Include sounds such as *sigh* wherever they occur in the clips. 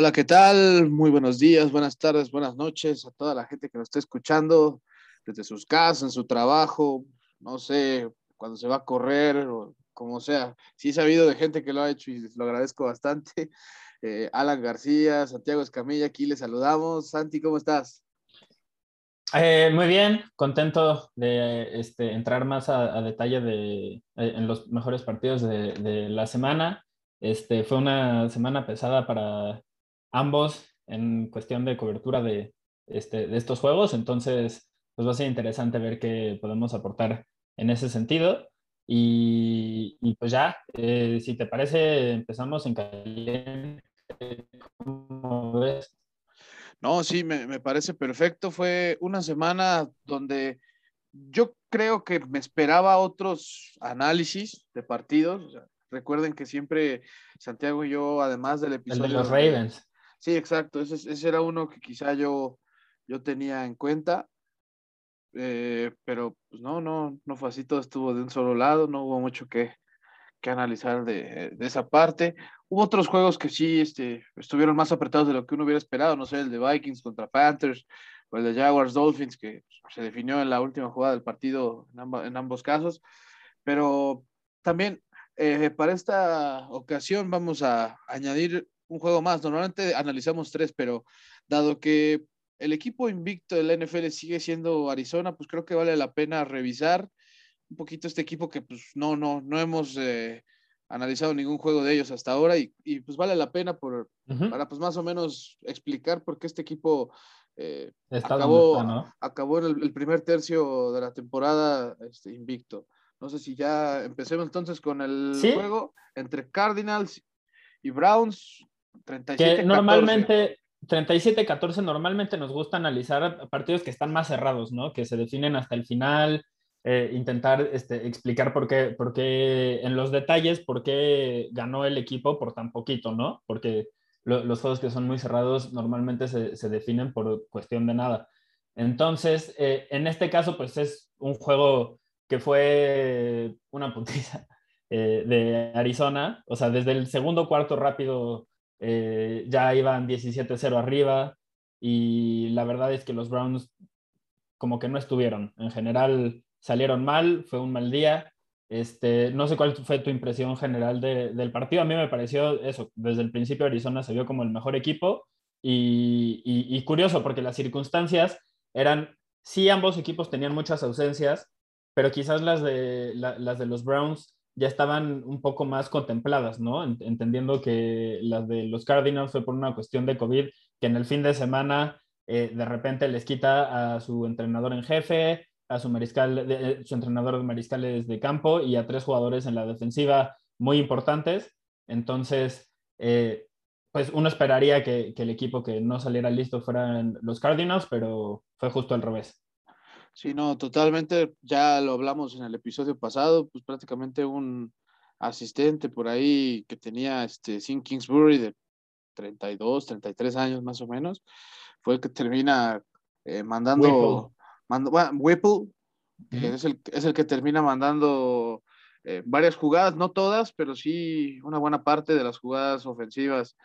Hola, ¿qué tal? Muy buenos días, buenas tardes, buenas noches a toda la gente que nos está escuchando desde sus casas, en su trabajo, no sé, cuando se va a correr o como sea. Sí he sabido de gente que lo ha hecho y lo agradezco bastante. *laughs* Eh, Alan García, Santiago Escamilla, aquí les saludamos. Santi, ¿cómo estás? Eh, muy bien, contento de este, entrar más a, detalle de, eh, en los mejores partidos de, de, la semana. Este, fue una semana pesada para ambos en cuestión de cobertura de, este, de estos juegos, entonces pues va a ser interesante ver qué podemos aportar en ese sentido. Y, y pues ya, eh, si te parece, empezamos en caliente no, sí, me, parece perfecto. Fue una semana donde yo creo que me esperaba otros análisis de partidos. recuerden que siempre Santiago y yo, además del episodio... de los Ravens. Sí, exacto. Ese, era uno que quizá yo, yo tenía en cuenta. Eh, pero pues no, no, no fue así, todo estuvo de un solo lado, no hubo mucho que, que analizar de, de, esa parte. Hubo otros juegos que sí este, estuvieron más apretados de lo que uno hubiera esperado, no sé, el de Vikings contra Panthers o el de Jaguars Dolphins, que se definió en la última jugada del partido en, en ambos casos. Pero también eh, para esta ocasión vamos a añadir un juego más. Normalmente analizamos tres, pero dado que el equipo invicto del NFL sigue siendo Arizona, pues creo que vale la pena revisar un poquito este equipo que pues no, no, no hemos eh, analizado ningún juego de ellos hasta ahora y, y pues vale la pena por, para pues más o menos explicar por qué este equipo eh, acabó, acabó en el, primer tercio de la temporada este, invicto. No sé si ya empecemos entonces con el juego entre Cardinals y Browns. 37 que normalmente 37-14 normalmente nos gusta analizar partidos que están más cerrados, ¿no? Que se definen hasta el final, eh, intentar este, explicar por qué, por qué, en los detalles, por qué ganó el equipo por tan poquito, ¿no? Porque los juegos que son muy cerrados normalmente se, se definen por cuestión de nada. Entonces, eh, en este caso, pues es un juego que fue una putiza *laughs* eh, de Arizona. O sea, desde el segundo cuarto rápido ya iban 17-0 arriba y la verdad es que los Browns como que no estuvieron. En general, salieron mal, fue un mal día. Este, no sé cuál fue tu impresión general del partido. A mí me pareció eso, desde el principio Arizona se vio como el mejor equipo y, curioso porque las circunstancias eran, sí, ambos equipos tenían muchas ausencias, pero quizás las de, las de los Browns ya estaban un poco más contempladas, ¿no? Entendiendo que las de los Cardinals fue por una cuestión de COVID, que en el fin de semana eh, de repente les quita a su entrenador en jefe, a su mariscal, eh, su entrenador de mariscales de campo y a tres jugadores en la defensiva muy importantes. Entonces, eh, pues uno esperaría que, el equipo que no saliera listo fueran los Cardinals, pero fue justo al revés. Sí, no, totalmente. Ya lo hablamos en el episodio pasado, pues prácticamente un asistente por ahí que tenía este Sin Kingsbury de 32, 33 años más o menos, fue el que termina eh, mandando Whipple, es, el, es, el, que termina mandando eh, varias jugadas, no todas, pero sí una buena parte de las jugadas ofensivas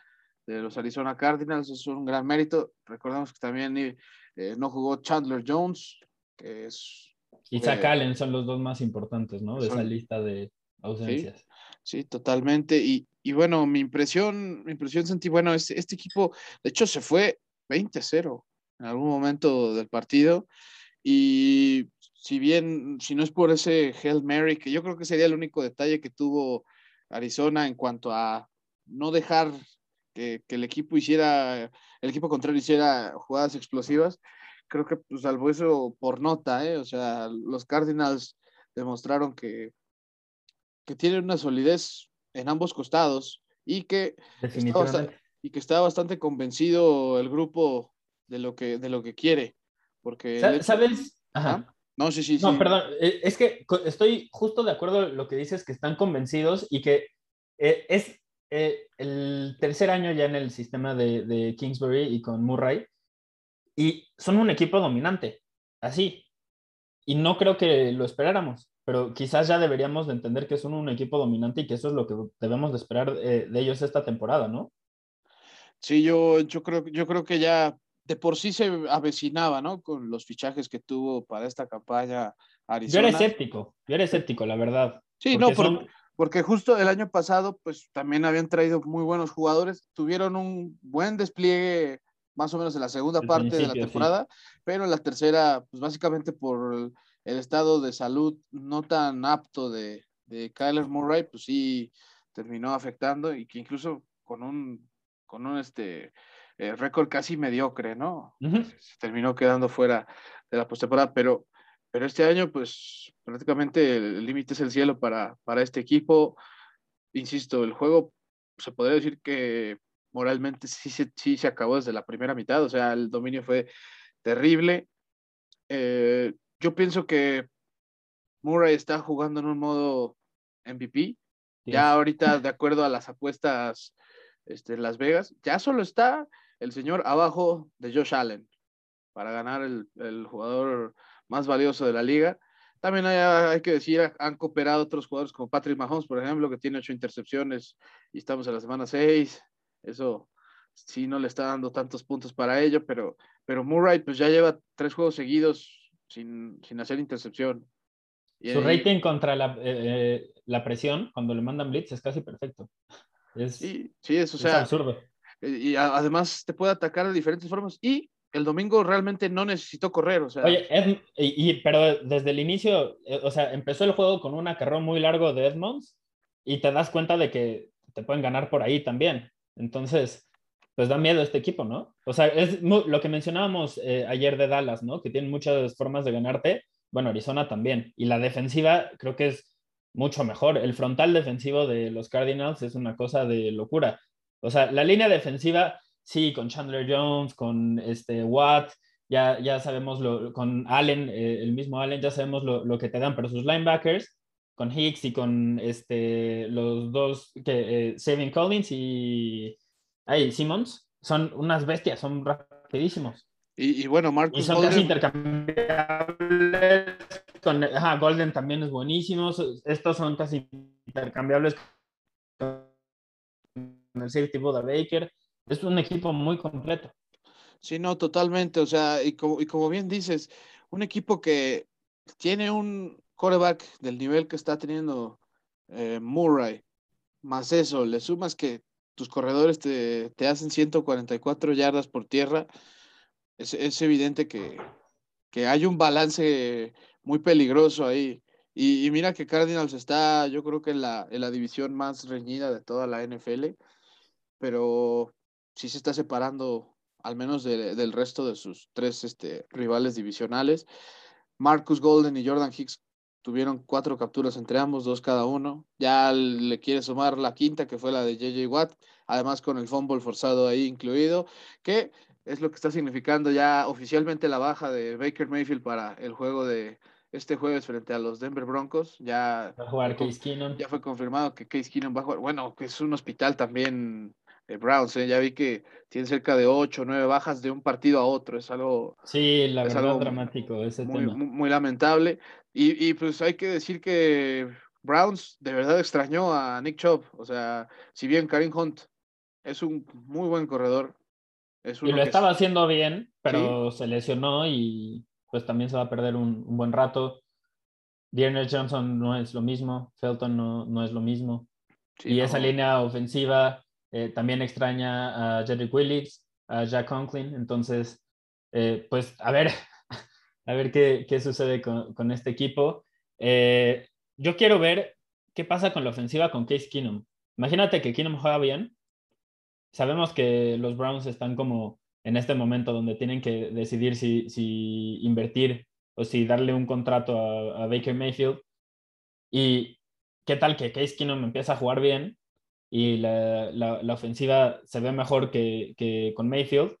de los Arizona Cardinals. Es un gran mérito. Recordemos que también eh, no jugó Chandler Jones, que es... Y Zach Allen son los dos más importantes, ¿no? De esa lista de ausencias. Sí, totalmente. Y, y, bueno, mi impresión, mi impresión sentí, bueno, este, este equipo, de hecho, se fue 20-0 en algún momento del partido. Y si bien, si no es por ese Hail Mary, que yo creo que sería el único detalle que tuvo Arizona en cuanto a no dejar que, el equipo hiciera, el equipo contrario hiciera jugadas explosivas, creo que pues, salvo eso por nota, ¿eh? o sea, los Cardinals demostraron que, que tienen una solidez en ambos costados y que y que está bastante convencido el grupo de lo que, de lo que quiere. Porque ¿Sabes? Ajá. No, sí, sí, no, perdón, eh, es que estoy justo de acuerdo en lo que dices, que están convencidos y que eh, es eh, el tercer año ya en el sistema de, de, Kingsbury y con Murray, y son un equipo dominante, así. Y no creo que lo esperáramos, pero quizás ya deberíamos de entender que son un equipo dominante y que eso es lo que debemos de esperar de ellos esta temporada, ¿no? Sí, yo, yo, creo, yo creo que ya de por sí se avecinaba, ¿no? Con los fichajes que tuvo para esta campaña Arizona. Yo era escéptico, yo era escéptico, la verdad. Sí, no, porque justo el año pasado, pues también habían traído muy buenos jugadores, tuvieron un buen despliegue más o menos en la segunda parte de la temporada, pero en la tercera, pues básicamente por el, estado de salud no tan apto de, de Kyler Murray, pues sí terminó afectando y que incluso con un, con un este, eh, récord casi mediocre, ¿no? Se terminó quedando fuera de la postemporada, pero, pero este año, pues prácticamente el límite es el cielo para, para este equipo. Insisto, el juego se podría decir que moralmente sí, sí, se acabó desde la primera mitad, o sea, el dominio fue terrible. Eh, yo pienso que Murray está jugando en un modo MVP. Ya ahorita, de acuerdo a las apuestas este, Las Vegas, ya solo está el señor abajo de Josh Allen para ganar el, jugador más valioso de la liga. También hay, que decir, han cooperado otros jugadores como Patrick Mahomes, por ejemplo, que tiene ocho intercepciones y estamos en la semana seis. Eso sí no le está dando tantos puntos para ello, pero, pero Murray pues ya lleva tres juegos seguidos sin, hacer intercepción. Su rating contra la, eh, eh, la, presión, cuando le mandan blitz, es casi perfecto. sí, sí, es, o sea, absurdo. Y además te puede atacar de diferentes formas. Y el domingo realmente no necesitó correr, o sea. Oye, y, pero desde el inicio, eh, o sea, empezó el juego con un acarrón muy largo de Edmonds y te das cuenta de que te pueden ganar por ahí también. Entonces, pues da miedo este equipo, ¿no? O sea, es lo que mencionábamos eh, ayer de Dallas, ¿no? Que tienen muchas formas de ganarte. Bueno, Arizona también. Y la defensiva creo que es mucho mejor. El frontal defensivo de los Cardinals es una cosa de locura. O sea, la línea defensiva, sí, con Chandler Jones, con este Watt, ya, ya sabemos, lo, con Allen, eh, el mismo Allen, ya sabemos lo, que te dan, pero sus linebackers, con Hicks y con este, los dos, que eh, Saving Collins y ahí, Simmons, son unas bestias, son rapidísimos. Y, bueno, Marcus Y son casi intercambiables. Con, ajá, Golden también es buenísimo. Estos son casi intercambiables el safety Boda Baker. Es un equipo muy completo. Sí, no, totalmente. O sea, y como, y como bien dices, un equipo que tiene un quarterback del nivel que está teniendo eh, Murray, más eso, le sumas que tus corredores te, te hacen 144 yardas por tierra, es, es evidente que, que, hay un balance muy peligroso ahí. Y, mira que Cardinals está, yo creo que en la, en la división más reñida de toda la NFL pero sí se está separando al menos del resto de sus tres este, rivales divisionales. Marcus Golden y Jordan Hicks tuvieron cuatro capturas entre ambos, dos cada uno. Ya le quiere sumar la quinta, que fue la de JJ Watt, además con el fumble forzado ahí incluido, que es lo que está significando ya oficialmente la baja de Baker Mayfield para el juego de este jueves frente a los Denver Broncos. Ya, va a jugar Case Keenum. Ya fue confirmado que Case Keenum va a jugar. Bueno, que es un hospital también Browns. ¿eh? Ya vi que tiene cerca de ocho o 9 bajas de un partido a otro. Es algo. Sí, la verdad, dramático ese muy, Muy, lamentable. Y, y, pues hay que decir que Browns de verdad extrañó a Nick Chubb. O sea, si bien Karim Hunt es un muy buen corredor. Es y lo estaba haciendo bien, pero se lesionó y pues también se va a perder un, un buen rato. Dearness Johnson no es lo mismo, Felton no, no es lo mismo. y esa línea ofensiva eh, también extraña a Jerry Willis, a Jack Conklin. Entonces, eh, pues a ver, a ver qué, qué sucede con, con, este equipo. Eh, yo quiero ver qué pasa con la ofensiva con Case Keenum. Imagínate que Keenum juega bien. Sabemos que los Browns están como en este momento donde tienen que decidir si, si invertir o si darle un contrato a, a Baker Mayfield. Y qué tal que Case Keenum empieza a jugar bien y la, la, ofensiva se ve mejor que, que, con Mayfield,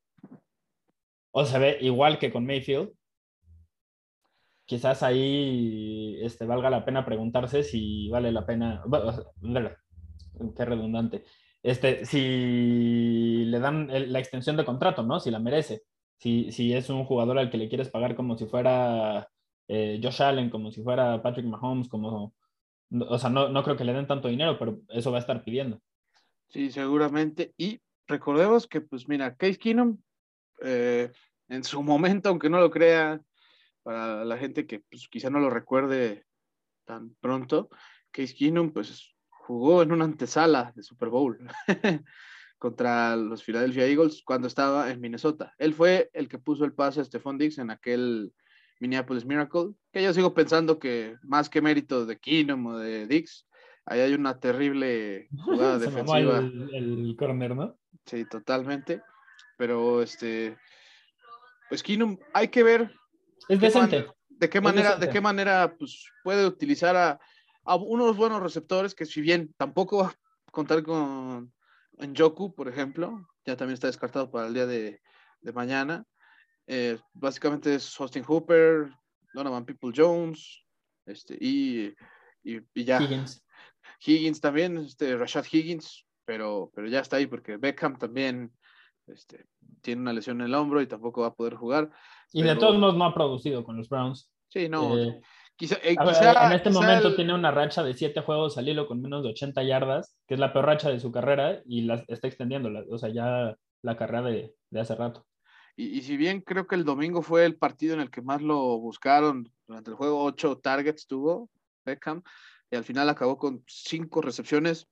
o se ve igual que con Mayfield, quizás ahí este, valga la pena preguntarse si vale la pena, qué redundante, este, si le dan la extensión de contrato, ¿no? Si la merece, si, si es un jugador al que le quieres pagar como si fuera eh, Josh Allen, como si fuera Patrick Mahomes, como, o sea, no, no creo que le den tanto dinero, pero eso va a estar pidiendo. Sí, seguramente. Y recordemos que, pues mira, Case Keenum, eh, en su momento, aunque no lo crea, para la gente que pues, quizá no lo recuerde tan pronto, Case Keenum, pues jugó en una antesala de Super Bowl *laughs* contra los Philadelphia Eagles cuando estaba en Minnesota. Él fue el que puso el pase a Stephon Diggs en aquel Minneapolis Miracle, que yo sigo pensando que más que mérito de Keenum o de Diggs, ahí hay una terrible jugada *laughs* defensiva. El, el, corner, ¿no? Sí, totalmente. Pero este, pues Keenum, hay que ver. Es decente. de qué manera, de qué manera pues, puede utilizar a, a, unos buenos receptores que si bien tampoco va a contar con en Joku, por ejemplo, ya también está descartado para el día de, de mañana. Eh, básicamente es Austin Hooper, Donovan People Jones, este, y, y, y ya. Higgins también, este, Rashad Higgins, pero, pero ya está ahí porque Beckham también este, tiene una lesión en el hombro y tampoco va a poder jugar. Y de todos modos no ha producido con los Browns. Sí, no. Eh, quizá, eh, en este momento tiene una racha de siete juegos al hilo con menos de 80 yardas, que es la peor racha de su carrera y la, está extendiendo, o sea, ya la carrera de, de hace rato. Y, y, si bien creo que el domingo fue el partido en el que más lo buscaron durante el juego, ocho targets tuvo Beckham, y al final acabó con cinco recepciones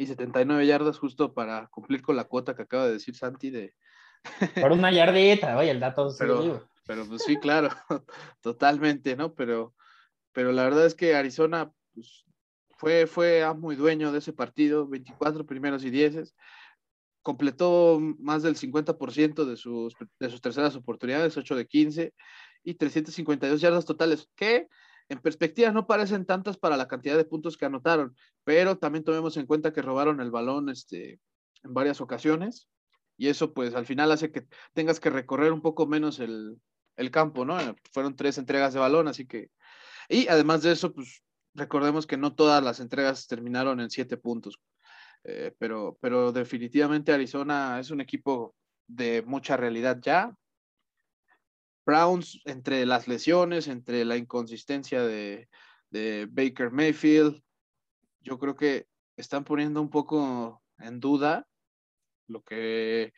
y 79 yardas justo para cumplir con la cuota que acaba de decir Santi de... *laughs* Por una yardita, oye, el dato pero, pero pues sí, claro, *laughs* totalmente, ¿no? Pero, pero la verdad es que Arizona pues, fue, fue muy dueño de ese partido, 24 primeros y 10 completó más del 50% de sus, de sus terceras oportunidades, 8 de 15 y 352 yardas totales, que en perspectiva no parecen tantas para la cantidad de puntos que anotaron, pero también tomemos en cuenta que robaron el balón este, en varias ocasiones y eso pues al final hace que tengas que recorrer un poco menos el, campo, ¿no? Fueron tres entregas de balón, así que... Y además de eso, pues recordemos que no todas las entregas terminaron en siete puntos, eh, pero, pero definitivamente Arizona es un equipo de mucha realidad ya, Browns, entre las lesiones, entre la inconsistencia de, Baker Mayfield, yo creo que están poniendo un poco en duda lo que,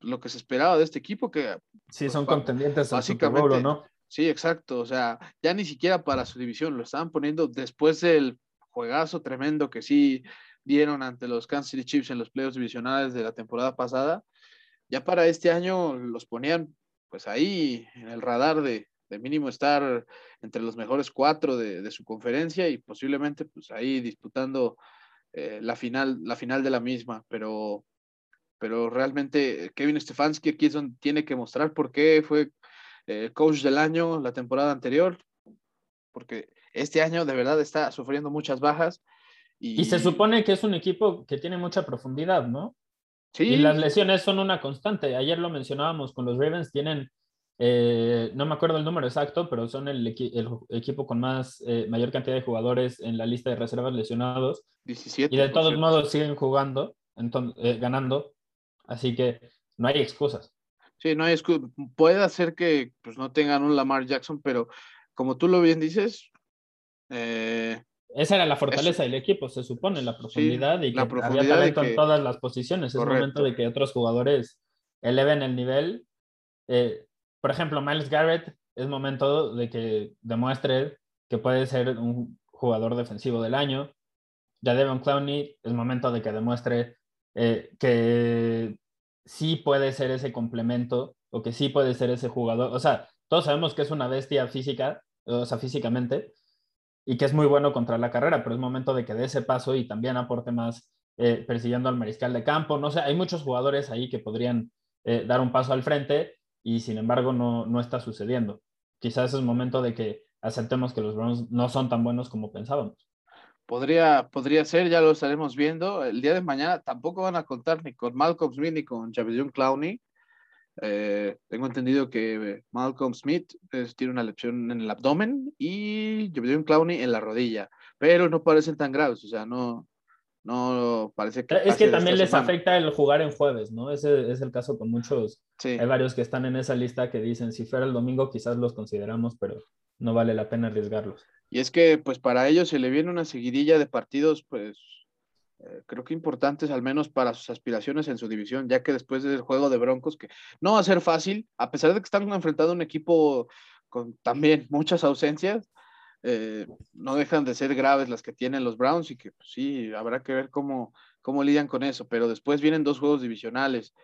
lo que se esperaba de este equipo, que sí pues, son contendientes básicamente, ¿no? Sí, exacto. O sea, ya ni siquiera para su división lo estaban poniendo después del juegazo tremendo que sí dieron ante los Kansas City Chiefs en los playoffs divisionales de la temporada pasada. Ya para este año los ponían pues ahí en el radar de, mínimo estar entre los mejores cuatro de, su conferencia y posiblemente pues ahí disputando eh, la, final, la final de la misma, pero, pero realmente Kevin Stefanski aquí es donde tiene que mostrar por qué fue eh, coach del año la temporada anterior, porque este año de verdad está sufriendo muchas bajas. Y, y se supone que es un equipo que tiene mucha profundidad, ¿no? Y las lesiones son una constante. Ayer lo mencionábamos con los Ravens, tienen, eh, no me acuerdo el número exacto, pero son el, equipo con más, eh, mayor cantidad de jugadores en la lista de reservas lesionados. 17, y de todos modos siguen jugando, entonces, eh, ganando. Así que no hay excusas. Sí, no hay excusas. Puede ser que pues, no tengan un Lamar Jackson, pero como tú lo bien dices, eh, esa era la fortaleza del equipo, se supone, la profundidad y que había talento en todas las posiciones. Es momento de que otros jugadores eleven el nivel. Eh, por ejemplo, Miles Garrett, es momento de que demuestre que puede ser un jugador defensivo del año. Ya Devon Clowney, es momento de que demuestre eh, que sí puede ser ese complemento o que sí puede ser ese jugador. O sea, todos sabemos que es una bestia física, o sea, físicamente, y que es muy bueno contra la carrera, pero es momento de que dé ese paso y también aporte más eh, persiguiendo al mariscal de campo. No sé, hay muchos jugadores ahí que podrían eh, dar un paso al frente y sin embargo no, no está sucediendo. Quizás es momento de que aceptemos que los Browns no son tan buenos como pensábamos. podría, podría ser, ya lo estaremos viendo. El día de mañana tampoco van a contar ni con Malcolm Smith ni con Javier Clowney. Eh, tengo entendido que Malcolm Smith tiene una lesión en el abdomen y Javier Clowney en la rodilla, pero no parecen tan graves, o sea, no, no parece que... Es que también les afecta el jugar en jueves, ¿no? Ese es el caso con muchos. Hay varios que están en esa lista que dicen, si fuera el domingo quizás los consideramos, pero no vale la pena arriesgarlos. Y es que, pues para ellos se le viene una seguidilla de partidos, pues eh, creo que importantes, al menos para sus aspiraciones en su división, ya que después del juego de Broncos, que no va a ser fácil, a pesar de que están enfrentando un equipo con también muchas ausencias, eh, no dejan de ser graves las que tienen los Browns y que pues, sí, habrá que ver cómo, cómo lidian con eso. Pero después vienen dos juegos divisionales,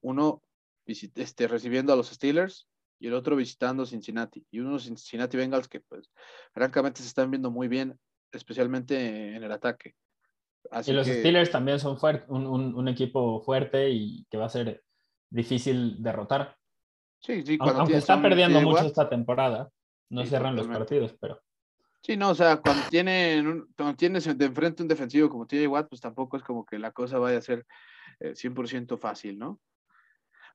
uno este, recibiendo a los Steelers y el otro visitando Cincinnati. Y unos Cincinnati Bengals que pues francamente se están viendo muy bien, especialmente en el ataque. Y los Steelers también son un, un, equipo fuerte y que va a ser difícil derrotar. Sí, sí, Aunque está perdiendo mucho esta temporada, no cierran los partidos, pero... Sí, no, o sea, cuando, tienen cuando tienes de enfrente un defensivo como TJ Watt, pues tampoco es como que la cosa vaya a ser 100% eh, fácil, ¿no?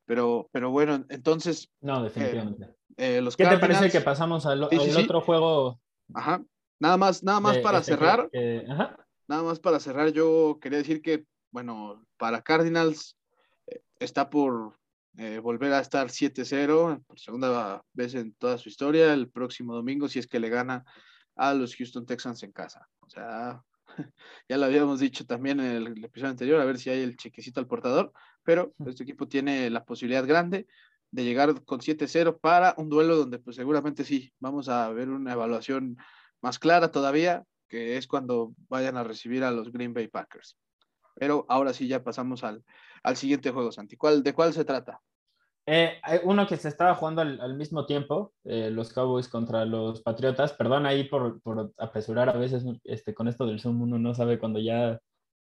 Pero, pero bueno, entonces... No, eh, definitivamente. Eh, ¿Qué te parece que pasamos al, otro juego? Ajá. Nada más, nada más para este cerrar. Nada más para cerrar, yo quería decir que, bueno, para Cardinals está por volver a estar 7-0 por segunda vez en toda su historia el próximo domingo, si es que le gana a los Houston Texans en casa. O sea, *laughs* ya lo habíamos dicho también en el, episodio anterior, a ver si hay el chequecito al portador, pero este equipo tiene la posibilidad grande de llegar con 7-0 para un duelo donde pues seguramente sí, vamos a ver una evaluación más clara todavía, que es cuando vayan a recibir a los Green Bay Packers. Pero ahora sí ya pasamos al, al siguiente juego, Santi. ¿Cuál, ¿De cuál se trata? Eh, uno que se estaba jugando al, mismo tiempo, eh, los Cowboys contra los Patriotas. Perdón ahí por, por, apresurar a veces este, con esto del Zoom, uno no sabe cuando ya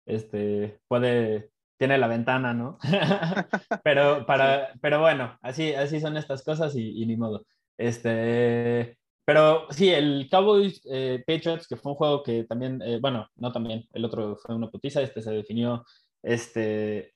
este, puede, tiene la ventana, ¿no? *laughs* pero, para, *laughs* pero bueno, así, así son estas cosas y, ni modo. Este, pero sí, el Cowboys eh, Patriots, que fue un juego que también, bueno, no también, el otro fue una putiza, este se definió este,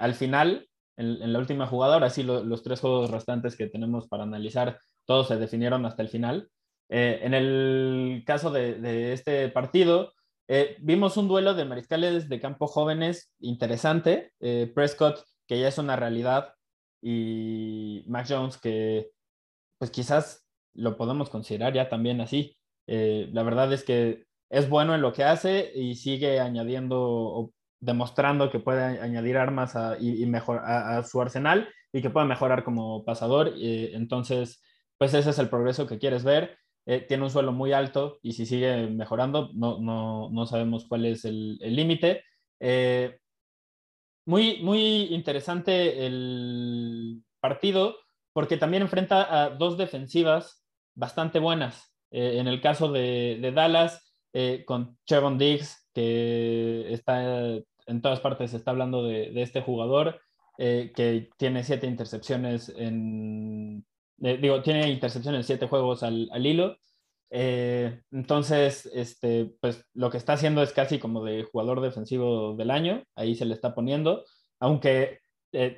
al final en, la última jugada. Ahora sí, los tres juegos restantes que tenemos para analizar, todos se definieron hasta el final. Eh, en el caso de, este partido, eh, vimos un duelo de mariscales de campo jóvenes interesante. Eh, Prescott, que ya es una realidad, y Mac Jones, que pues quizás lo podemos considerar ya también así. la verdad es que es bueno en lo que hace y sigue añadiendo demostrando que puede añadir armas y, mejor, a, su arsenal y que puede mejorar como pasador. entonces, pues ese es el progreso que quieres ver. Eh, tiene un suelo muy alto y si sigue mejorando, no, no, no sabemos cuál es el límite. Eh, muy, muy interesante el partido porque también enfrenta a dos defensivas bastante buenas. Eh, en el caso de, de Dallas, con Chevron Diggs, que está en todas partes se está hablando de, este jugador eh, que tiene siete intercepciones en, eh, digo, tiene intercepciones en siete juegos al, hilo. Eh, entonces, este, pues lo que está haciendo es casi como de jugador defensivo del año, ahí se le está poniendo, aunque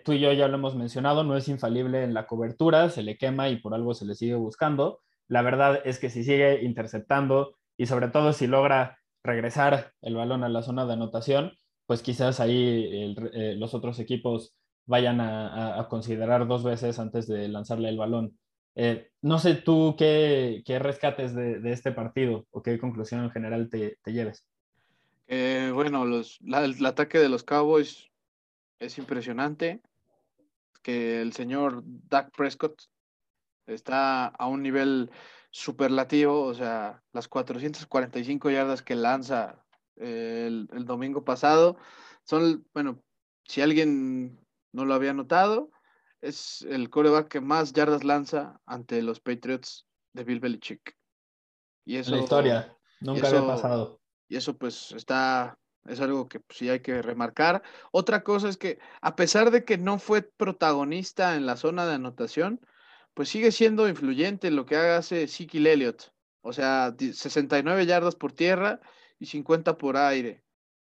tú y yo ya lo hemos mencionado, no es infalible en la cobertura, se le quema y por algo se le sigue buscando. La verdad es que si sigue interceptando y sobre todo si logra regresar el balón a la zona de anotación, pues quizás ahí eh, los otros equipos vayan a, considerar dos veces antes de lanzarle el balón. Eh, no sé tú qué, rescates de, este partido o qué conclusión en general te, lleves. Eh, bueno, los, el ataque de los Cowboys es impresionante. Que el señor Dak Prescott está a un nivel superlativo, o sea, las 445 yardas que lanza el, domingo pasado. Son, bueno, si alguien no lo había notado, es el coreback que más yardas lanza ante los Patriots de Bill Belichick. Y eso, la historia, nunca había pasado. Y eso pues está, es algo que pues, sí hay que remarcar. Otra cosa es que a pesar de que no fue protagonista en la zona de anotación, pues sigue siendo influyente en lo que hace Siki Elliott. O sea, 69 yardas por tierra y 50 por aire.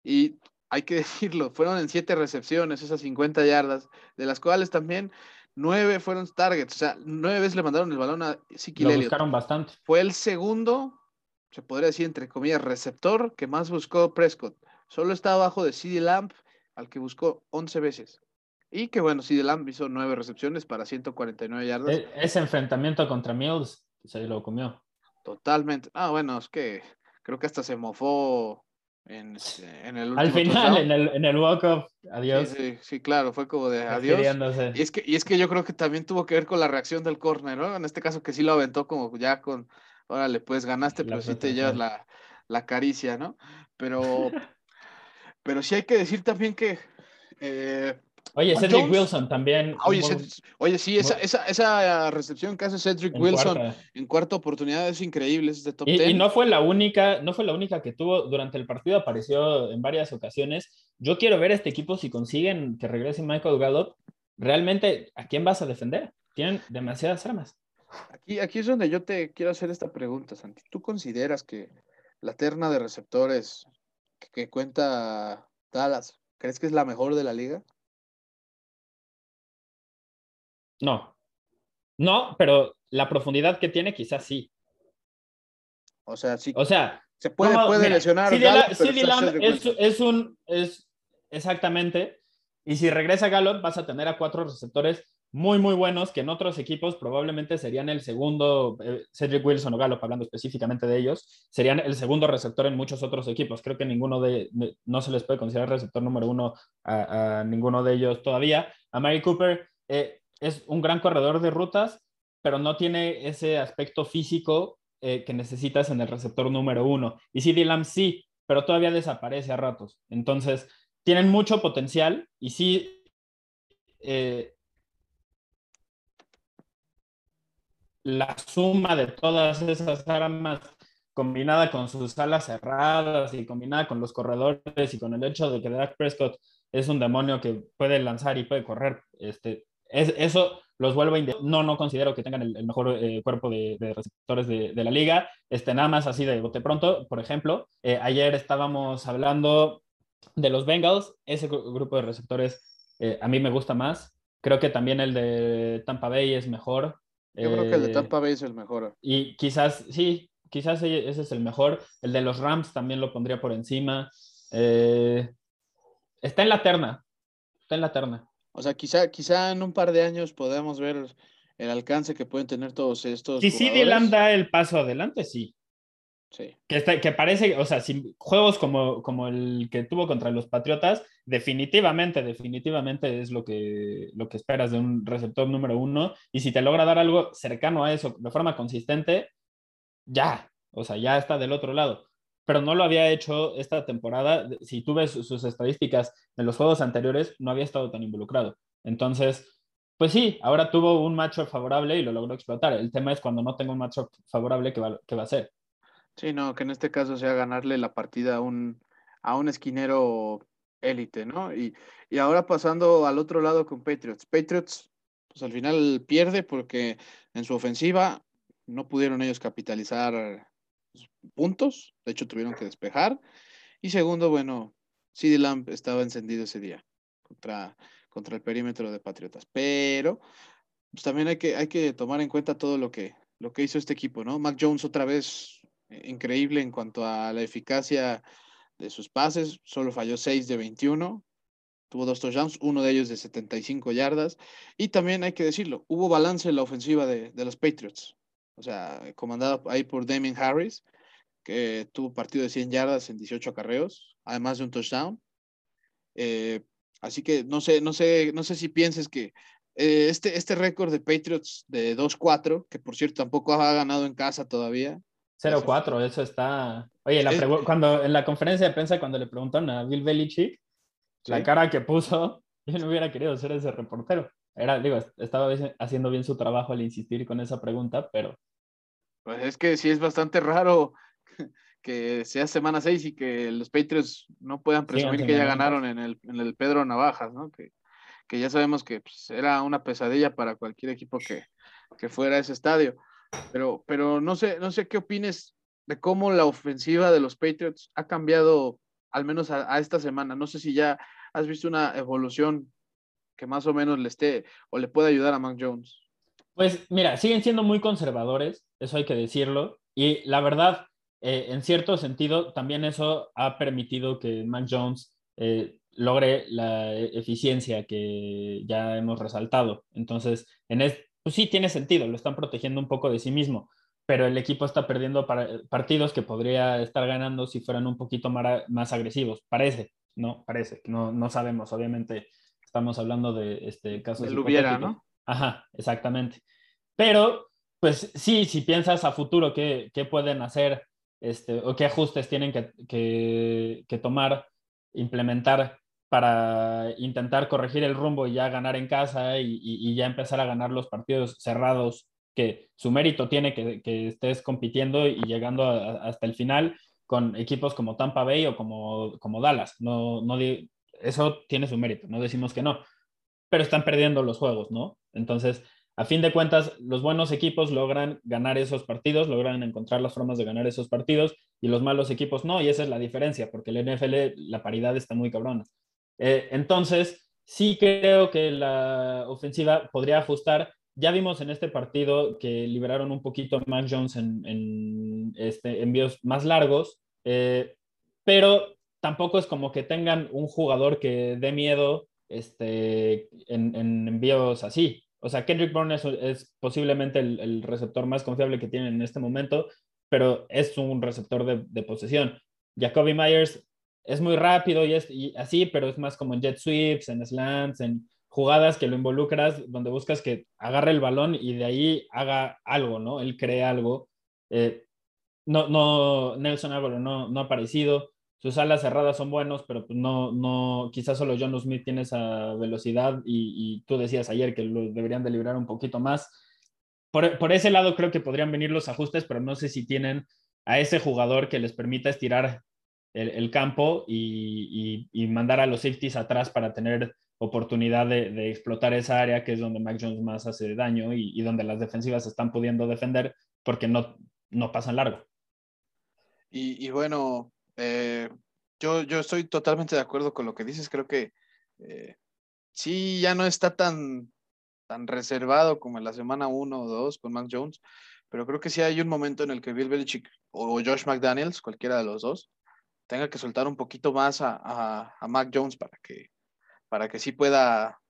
Y hay que *laughs* decirlo, fueron en siete recepciones esas 50 yardas, de las cuales también nueve fueron targets, o sea, nueve veces le mandaron el balón a Siki Lo buscaron bastante. Fue el segundo, se podría decir entre comillas, receptor que más buscó Prescott. Solo está abajo de CD Lamp, al que buscó 11 veces. Y que bueno, CD Lamb hizo nueve recepciones para 149 yardas. E-, ese enfrentamiento contra Mills se lo comió. Totalmente. Ah, bueno, es que creo que hasta se mofó en, este, en el último Al final, en el, en el walk-off, adiós. Sí, sí, claro, fue como de adiós. Y es, que, y es que yo creo que también tuvo que ver con la reacción del corner, ¿no? En este caso que sí lo aventó como ya con, órale, pues ganaste, pero sí te llevas la, la caricia, ¿no? Pero, *laughs* pero sí hay que decir también que eh, Oye, Cedric Wilson también. Oye, sí, esa, esa, esa, recepción que hace Cedric Wilson en cuarta oportunidad es increíble, es de top y, y, no fue la única, no fue la única que tuvo durante el partido, apareció en varias ocasiones. Yo quiero ver a este equipo si consiguen que regrese Michael Gallup. Realmente, ¿a quién vas a defender? Tienen demasiadas armas. Aquí, aquí es donde yo te quiero hacer esta pregunta, Santi. ¿Tú consideras que la terna de receptores que cuenta Dallas, crees que es la mejor de la liga? No. No, pero la profundidad que tiene quizás sí. O sea, sí. O sea, se puede, puede lesionar. es, un. Es exactamente. Y si regresa Gallup, vas a tener a cuatro receptores muy, muy buenos que en otros equipos probablemente serían el segundo, eh, Cedric Wilson o Gallup, hablando específicamente de ellos, serían el segundo receptor en muchos otros equipos. Creo que ninguno de, no se les puede considerar receptor número uno a, ninguno de ellos todavía. A Mary Cooper, eh, es un gran corredor de rutas, pero no tiene ese aspecto físico eh, que necesitas en el receptor número uno. Y CD Lamb sí, pero todavía desaparece a ratos. Entonces, tienen mucho potencial y sí. Eh, la suma de todas esas armas combinada con sus alas cerradas y combinada con los corredores y con el hecho de que Dak Prescott es un demonio que puede lanzar y puede correr, este, eso los vuelve no no considero que tengan el, mejor eh, cuerpo de, receptores de, la liga este nada más así de bote pronto. Por ejemplo eh, ayer estábamos hablando de los Bengals ese grupo de receptores eh, a mí me gusta más. Creo que también el de Tampa Bay es mejor yo creo que el de Tampa Bay es el mejor. y quizás sí quizás ese es el mejor. El de los Rams también lo pondría por encima. Está en la terna está en la terna o sea, quizá, quizá en un par de años podamos ver el alcance que pueden tener todos estos. Si sí, Dylan da el paso adelante, sí. Sí. Que, está, que parece, o sea, si juegos como, como el que tuvo contra los Patriotas, definitivamente, definitivamente es lo que, lo que esperas de un receptor número uno. Y si te logra dar algo cercano a eso de forma consistente, ya, o sea, ya está del otro lado pero no lo había hecho esta temporada. Si tú ves sus estadísticas de los juegos anteriores, no había estado tan involucrado. Entonces, pues sí, ahora tuvo un matchup favorable y lo logró explotar. El tema es cuando no tenga un matchup favorable, ¿qué va, qué va a hacer? Sí, no, que en este caso sea ganarle la partida a un, a un esquinero élite, ¿no? Y, y ahora pasando al otro lado con Patriots. Patriots, pues al final pierde porque en su ofensiva no pudieron ellos capitalizar puntos, de hecho tuvieron que despejar. Y segundo, bueno, CD Lamp estaba encendido ese día contra, contra el perímetro de Patriotas. Pero pues, también hay que, hay que tomar en cuenta todo lo que, lo que hizo este equipo, ¿no? Mac Jones otra vez eh, increíble en cuanto a la eficacia de sus pases, solo falló 6 de 21, tuvo dos touchdowns, uno de ellos de 75 yardas. Y también hay que decirlo, hubo balance en la ofensiva de, de los Patriots o sea, comandado ahí por Damien Harris, que tuvo partido de 100 yardas en 18 acarreos, además de un touchdown. Eh, así que no sé, no sé, no sé si pienses que eh, este, este récord de Patriots de 2-4, que por cierto tampoco ha ganado en casa todavía. 0-4, eso está. Oye, cuando en la conferencia de prensa, cuando le preguntaron a Bill Belichick, la cara que puso, *laughs* yo no hubiera querido ser ese reportero. Era, digo, estaba haciendo bien su trabajo al insistir con esa pregunta, pero pues es que sí es bastante raro *laughs* que sea semana 6 y que los Patriots no puedan presumir que ya ganaron en el, en el Pedro Navajas, ¿no? Que, que ya sabemos que pues, era una pesadilla para cualquier equipo que, que fuera a ese estadio. Pero, pero no sé, no sé qué opines de cómo la ofensiva de los Patriots ha cambiado, al menos a, esta semana. No sé si ya has visto una evolución que más o menos le esté o le puede ayudar a Mac Jones. Pues mira, siguen siendo muy conservadores, eso hay que decirlo. Y la verdad, eh, en cierto sentido, también eso ha permitido que Mac Jones eh, logre la eficiencia que ya hemos resaltado. Entonces, en pues sí tiene sentido, lo están protegiendo un poco de sí mismo, pero el equipo está perdiendo partidos que podría estar ganando si fueran un poquito más, agresivos. Parece, no, parece, no, no sabemos, obviamente estamos hablando de este caso. De hubiera, ¿no? Ajá, exactamente. Pero, pues sí, si piensas a futuro qué, qué pueden hacer este, o qué ajustes tienen que, que, que tomar, implementar para intentar corregir el rumbo y ya ganar en casa y, ya empezar a ganar los partidos cerrados que su mérito tiene que, estés compitiendo y llegando hasta el final con equipos como Tampa Bay o como, como Dallas. No, no, eso tiene su mérito, no decimos que no, pero están perdiendo los juegos, ¿no? Entonces, a fin de cuentas, los buenos equipos logran ganar esos partidos, logran encontrar las formas de ganar esos partidos y los malos equipos no, y esa es la diferencia, porque el NFL la paridad está muy cabrona. Eh, entonces, sí creo que la ofensiva podría ajustar. Ya vimos en este partido que liberaron un poquito a Mac Jones en, este, envíos más largos, eh, pero tampoco es como que tengan un jugador que dé miedo este, en, envíos así. O sea, Kendrick Bourne es, posiblemente el, receptor más confiable que tienen en este momento, pero es un receptor de, posesión. Jacoby Myers es muy rápido y, es, así, pero es más como en jet sweeps, en slants, en jugadas que lo involucras, donde buscas que agarre el balón y de ahí haga algo, ¿no? Él cree algo. Eh, no, no, Nelson Álvaro no, no ha aparecido. Sus alas cerradas son buenos, pero pues no, no, quizás solo John Smith tiene esa velocidad y, tú decías ayer que lo deberían de librar un poquito más. Por, por, ese lado creo que podrían venir los ajustes, pero no sé si tienen a ese jugador que les permita estirar el, campo y, mandar a los safeties atrás para tener oportunidad de, explotar esa área que es donde Mac Jones más hace daño y, donde las defensivas están pudiendo defender porque no, no pasan largo. Y, bueno, eh, yo, yo estoy totalmente de acuerdo con lo que dices. Creo que eh, sí, ya no está tan, tan reservado como en la semana 1 o 2 con Mac Jones, pero creo que sí hay un momento en el que Bill Belichick o Josh McDaniels, cualquiera de los dos, tenga que soltar un poquito más a, a, Mac Jones para que, para que sí pueda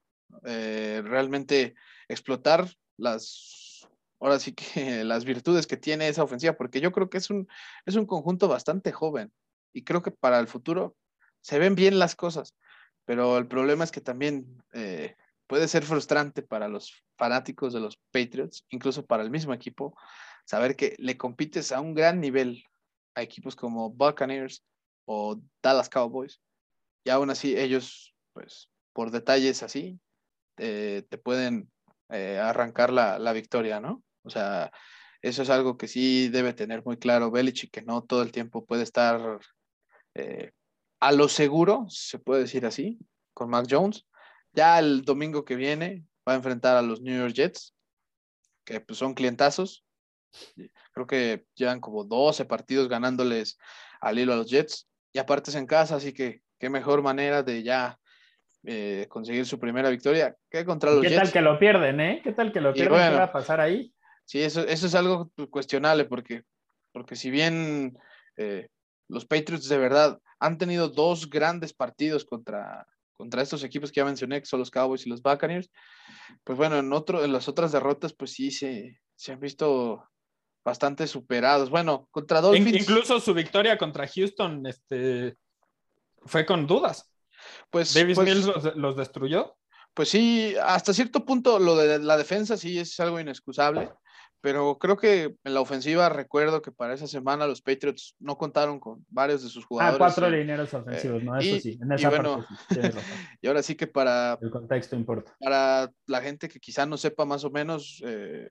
eh, realmente explotar las, ahora sí que *laughs* las virtudes que tiene esa ofensiva, porque yo creo que es un, es un conjunto bastante joven y creo que para el futuro se ven bien las cosas, pero el problema es que también eh, puede ser frustrante para los fanáticos de los Patriots, incluso para el mismo equipo, saber que le compites a un gran nivel a equipos como Buccaneers, o Dallas Cowboys. Y aún así ellos, pues, por detalles así, te pueden eh, arrancar la, la, victoria, ¿no? O sea, eso es algo que sí debe tener muy claro Belichick, que no todo el tiempo puede estar eh, a lo seguro, se puede decir así, con Mac Jones. Ya el domingo que viene va a enfrentar a los New York Jets, que pues, son clientazos. Creo que llevan como 12 partidos ganándoles al hilo a los Jets y aparte es en casa, así que qué mejor manera de ya eh, conseguir su primera victoria que contra los ¿Qué tal que lo pierden, eh? ¿Qué tal que lo pierden? ¿Qué va a pasar ahí? Sí, eso, eso es algo cuestionable porque, porque si bien eh, los Patriots de verdad han tenido dos grandes partidos contra, contra estos equipos que ya mencioné, que son los Cowboys y los Buccaneers, pues bueno, en, otro, en las otras derrotas, pues sí se, se han visto bastante superados. Bueno, contra Dolphins. Incluso su victoria contra Houston este, fue con dudas. Pues, Davis pues Mills los, destruyó. Pues sí, hasta cierto punto lo de la defensa sí es algo inexcusable, pero creo que en la ofensiva recuerdo que para esa semana los Patriots no contaron con varios de sus ah, jugadores. Ah, cuatro lineros ofensivos, ¿no? Eso sí, en esa parte *laughs* y ahora sí que para... El contexto importa. Para la gente que quizá no sepa más o menos, eh,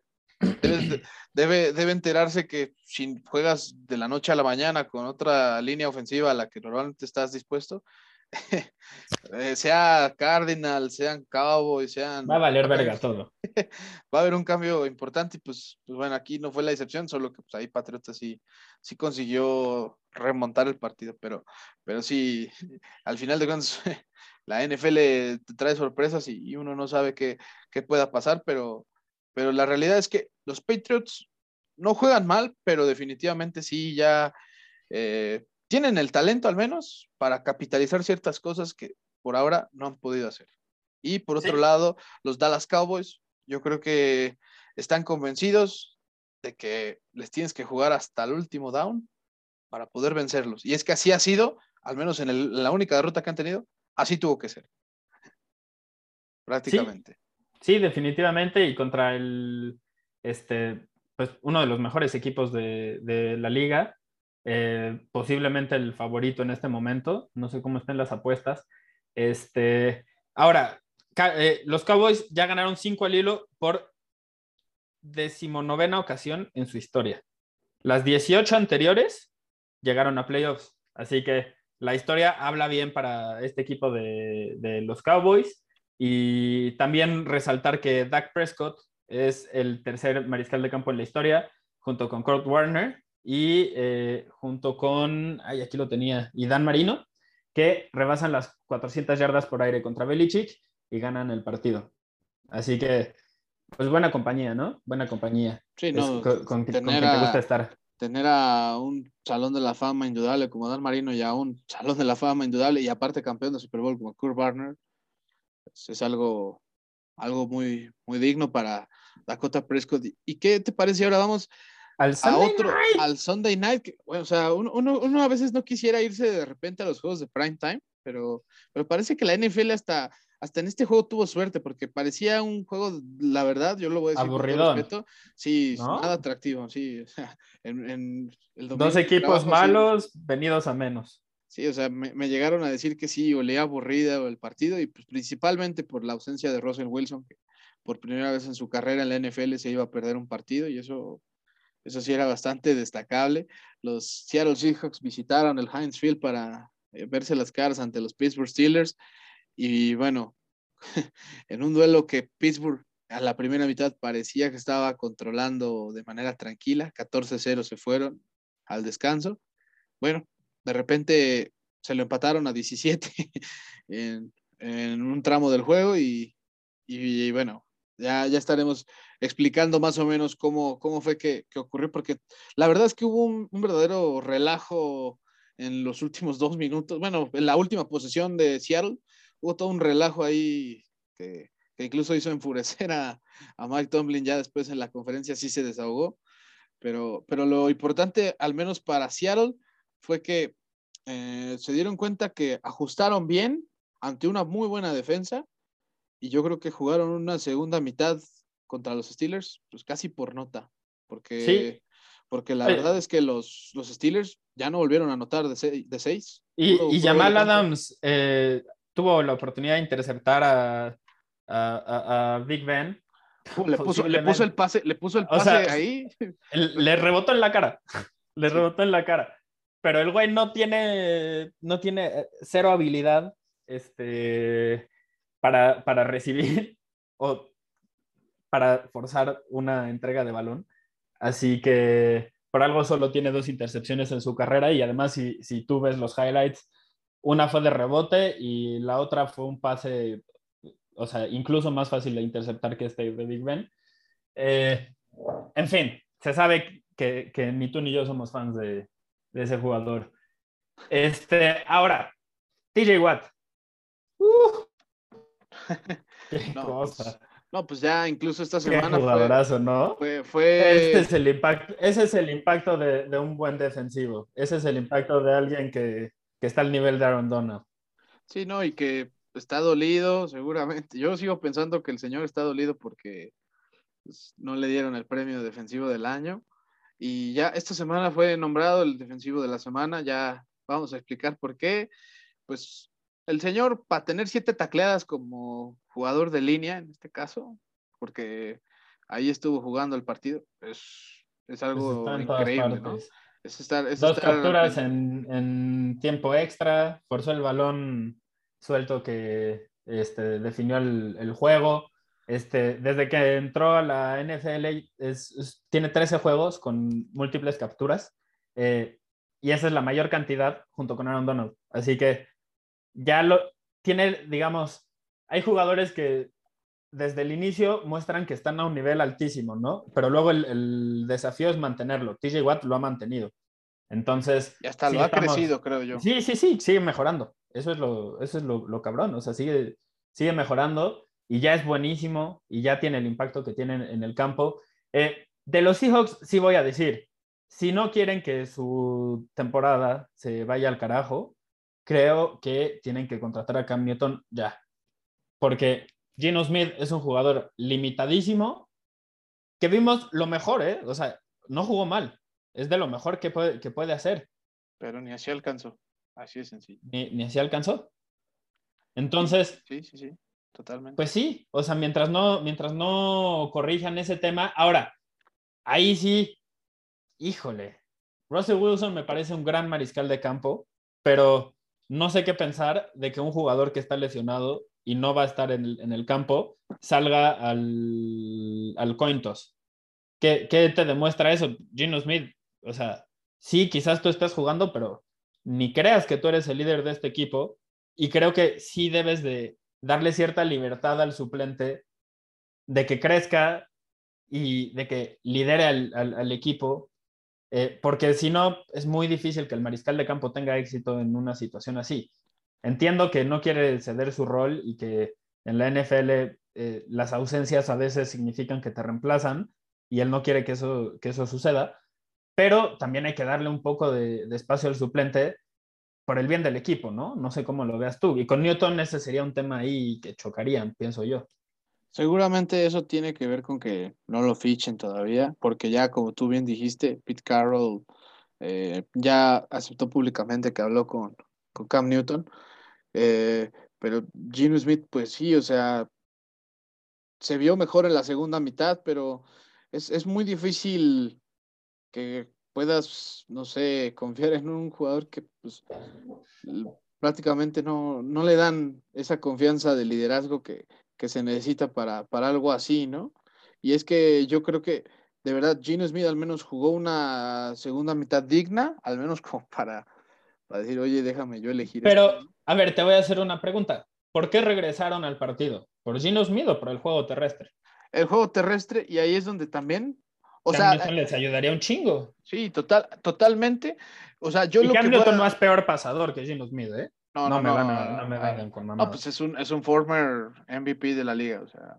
debe, debe enterarse que si juegas de la noche a la mañana con otra línea ofensiva a la que normalmente estás dispuesto, eh, *laughs* sea Cardinal, sean Cowboys, sean... Va a valer verga todo. *laughs* Va a haber un cambio importante y pues, pues bueno, aquí no fue la excepción, solo que pues ahí Patriotas sí, sí consiguió remontar el partido, pero, pero sí, al final de cuentas, *laughs* la NFL trae sorpresas y, uno no sabe qué, qué pueda pasar, pero, pero la realidad es que los Patriots no juegan mal, pero definitivamente sí ya eh, tienen el talento al menos para capitalizar ciertas cosas que por ahora no han podido hacer. Y por otro lado, los Dallas Cowboys, yo creo que están convencidos de que les tienes que jugar hasta el último down para poder vencerlos. Y es que así ha sido, al menos en, la única derrota que han tenido, así tuvo que ser. Prácticamente. Sí, definitivamente. Y contra el, este, pues uno de los mejores equipos de, la liga, eh, posiblemente el favorito en este momento. No sé cómo estén las apuestas. Este, ahora, eh, los Cowboys ya ganaron cinco al hilo por decimonovena ocasión en su historia. Las 18 anteriores llegaron a playoffs. Así que la historia habla bien para este equipo de, de los Cowboys. Y también resaltar que Dak Prescott es el tercer mariscal de campo en la historia, junto con Kurt Warner y eh, junto con, ay, aquí lo tenía, y Dan Marino, que rebasan las 400 yardas por aire contra Belichick y ganan el partido. Así que, pues buena compañía, ¿no? Buena compañía. Sí, no, con, quien te gusta estar. Tener a un salón de la fama indudable como Dan Marino y a un salón de la fama indudable y aparte campeón de Super Bowl como Kurt Warner, pues, es algo algo muy, muy digno para Dakota Prescott. ¿Y qué te parece? Ahora vamos al a otro, al Sunday Night. bueno, o sea, uno, uno, a veces no quisiera irse de repente a los juegos de prime time, pero, pero parece que la NFL hasta, hasta en este juego tuvo suerte, porque parecía un juego, la verdad, yo lo voy a decir Aburrido. respeto, sí, nada atractivo, sí. *laughs* O sea, en, el Dos equipos malos, venidos a menos. Sí, o sea, me, llegaron a decir que sí, olía aburrida el partido y pues, principalmente por la ausencia de Russell Wilson, que por primera vez en su carrera en la NFL se iba a perder un partido y eso, eso sí era bastante destacable. Los Seattle Seahawks visitaron el Heinz Field para eh, verse las caras ante los Pittsburgh Steelers y bueno, *laughs* en un duelo que Pittsburgh a la primera mitad parecía que estaba controlando de manera tranquila, 14-0 se fueron al descanso. Bueno, de repente se lo empataron a 17 *laughs* en, un tramo del juego y, bueno, ya, ya estaremos explicando más o menos cómo, cómo fue que, ocurrió, porque la verdad es que hubo un, verdadero relajo en los últimos dos minutos, bueno, en la última posesión de Seattle, hubo todo un relajo ahí que, incluso hizo enfurecer a, a, Mike Tomlin ya después en la conferencia, sí se desahogó, pero, pero lo importante, al menos para Seattle, fue que eh, se dieron cuenta que ajustaron bien ante una muy buena defensa y yo creo que jugaron una segunda mitad contra los Steelers, pues casi por nota, porque, porque la verdad es que los, los Steelers ya no volvieron a anotar de, seis. Y, Jamal Adams eh, tuvo la oportunidad de interceptar a, a, Big Ben. Le puso, le puso, el pase, le puso el pase ahí. *laughs* Le rebotó en la cara. *laughs* Le rebotó en la cara pero el güey no tiene, no tiene eh, cero habilidad este, para, para recibir *laughs* o para forzar una entrega de balón. Así que por algo solo tiene dos intercepciones en su carrera y además si, si tú ves los highlights, una fue de rebote y la otra fue un pase, o sea, incluso más fácil de interceptar que este de Big Ben. Eh, en fin, se sabe que, que, ni tú ni yo somos fans de, de ese jugador. Este, ahora, TJ Watt. *laughs* Qué no, cosa. Pues, no, pues ya incluso esta semana. fue, ¿no? Fue, Este es el impacto, ese es el impacto de, de, un buen defensivo. Ese es el impacto de alguien que, que está al nivel de Aaron Donald. Sí, no, y que está dolido, seguramente. Yo sigo pensando que el señor está dolido porque pues, no le dieron el premio defensivo del año. Y ya esta semana fue nombrado el defensivo de la semana, ya vamos a explicar por qué. Pues el señor, para tener siete tacleadas como jugador de línea, en este caso, porque ahí estuvo jugando el partido, es, es algo increíble, ¿no? Dos capturas en, tiempo extra, forzó el balón suelto que este, definió el, juego. Este, desde que entró a la NFL, tiene 13 juegos con múltiples capturas. Eh, y esa es la mayor cantidad junto con Aaron Donald. Así que ya lo tiene, digamos, hay jugadores que desde el inicio muestran que están a un nivel altísimo, ¿no? Pero luego el, desafío es mantenerlo. TJ Watt lo ha mantenido. Entonces. Y hasta lo ha crecido, creo yo. Sí, sí, sí, sigue mejorando. Eso es lo, eso es lo, cabrón. O sea, sigue, sigue mejorando y ya es buenísimo y ya tiene el impacto que tiene en el campo. Eh, de los Seahawks, sí voy a decir, si no quieren que su temporada se vaya al carajo, creo que tienen que contratar a Cam Newton ya. Porque Gino Smith es un jugador limitadísimo, que vimos lo mejor, ¿eh? O sea, no jugó mal. Es de lo mejor que puede, que puede hacer. Pero ni así alcanzó. Así es sencillo. Ni, ni así alcanzó. Entonces. Sí, sí, sí. Totalmente. Pues sí. O sea, mientras no, mientras no corrijan ese tema. Ahora, ahí sí. Híjole. Russell Wilson me parece un gran mariscal de campo, pero no sé qué pensar de que un jugador que está lesionado y no va a estar en el, campo, salga al, al cointos. ¿Qué, ¿Qué, te demuestra eso? Gino Smith, o sea, sí, quizás tú estás jugando, pero ni creas que tú eres el líder de este equipo y creo que sí debes de darle cierta libertad al suplente de que crezca y de que lidere al, al, equipo, eh, porque si no, es muy difícil que el mariscal de campo tenga éxito en una situación así. Entiendo que no quiere ceder su rol y que en la NFL eh, las ausencias a veces significan que te reemplazan y él no quiere que eso, que eso suceda, pero también hay que darle un poco de, espacio al suplente por el bien del equipo, ¿no? No sé cómo lo veas tú. Y con Newton ese sería un tema ahí que chocarían, pienso yo. Seguramente eso tiene que ver con que no lo fichen todavía, porque ya como tú bien dijiste, Pete Carroll eh, ya aceptó públicamente que habló con, con Cam Newton. Eh, pero Gino Smith, pues sí, o sea, se vio mejor en la segunda mitad, pero es, muy difícil que puedas, no sé, confiar en un jugador que pues, prácticamente no, no le dan esa confianza de liderazgo que, que se necesita para, para algo así, ¿no? Y es que yo creo que de verdad Gino Smith al menos jugó una segunda mitad digna, al menos *laughs* como para para decir, oye, déjame yo elegir. Pero, a ver, te voy a hacer una pregunta. ¿Por qué regresaron al partido? ¿Por Gino Smith o por el juego terrestre? El juego terrestre, y ahí es donde también. O sea, les ayudaría un chingo. Sí, total, totalmente. O sea, yo y lo Cam Newton no es peor pasador que Gino Smith, ¿eh? No, no, me, van a, no me vengan con No, pues es un, es un former MVP de la liga, o sea.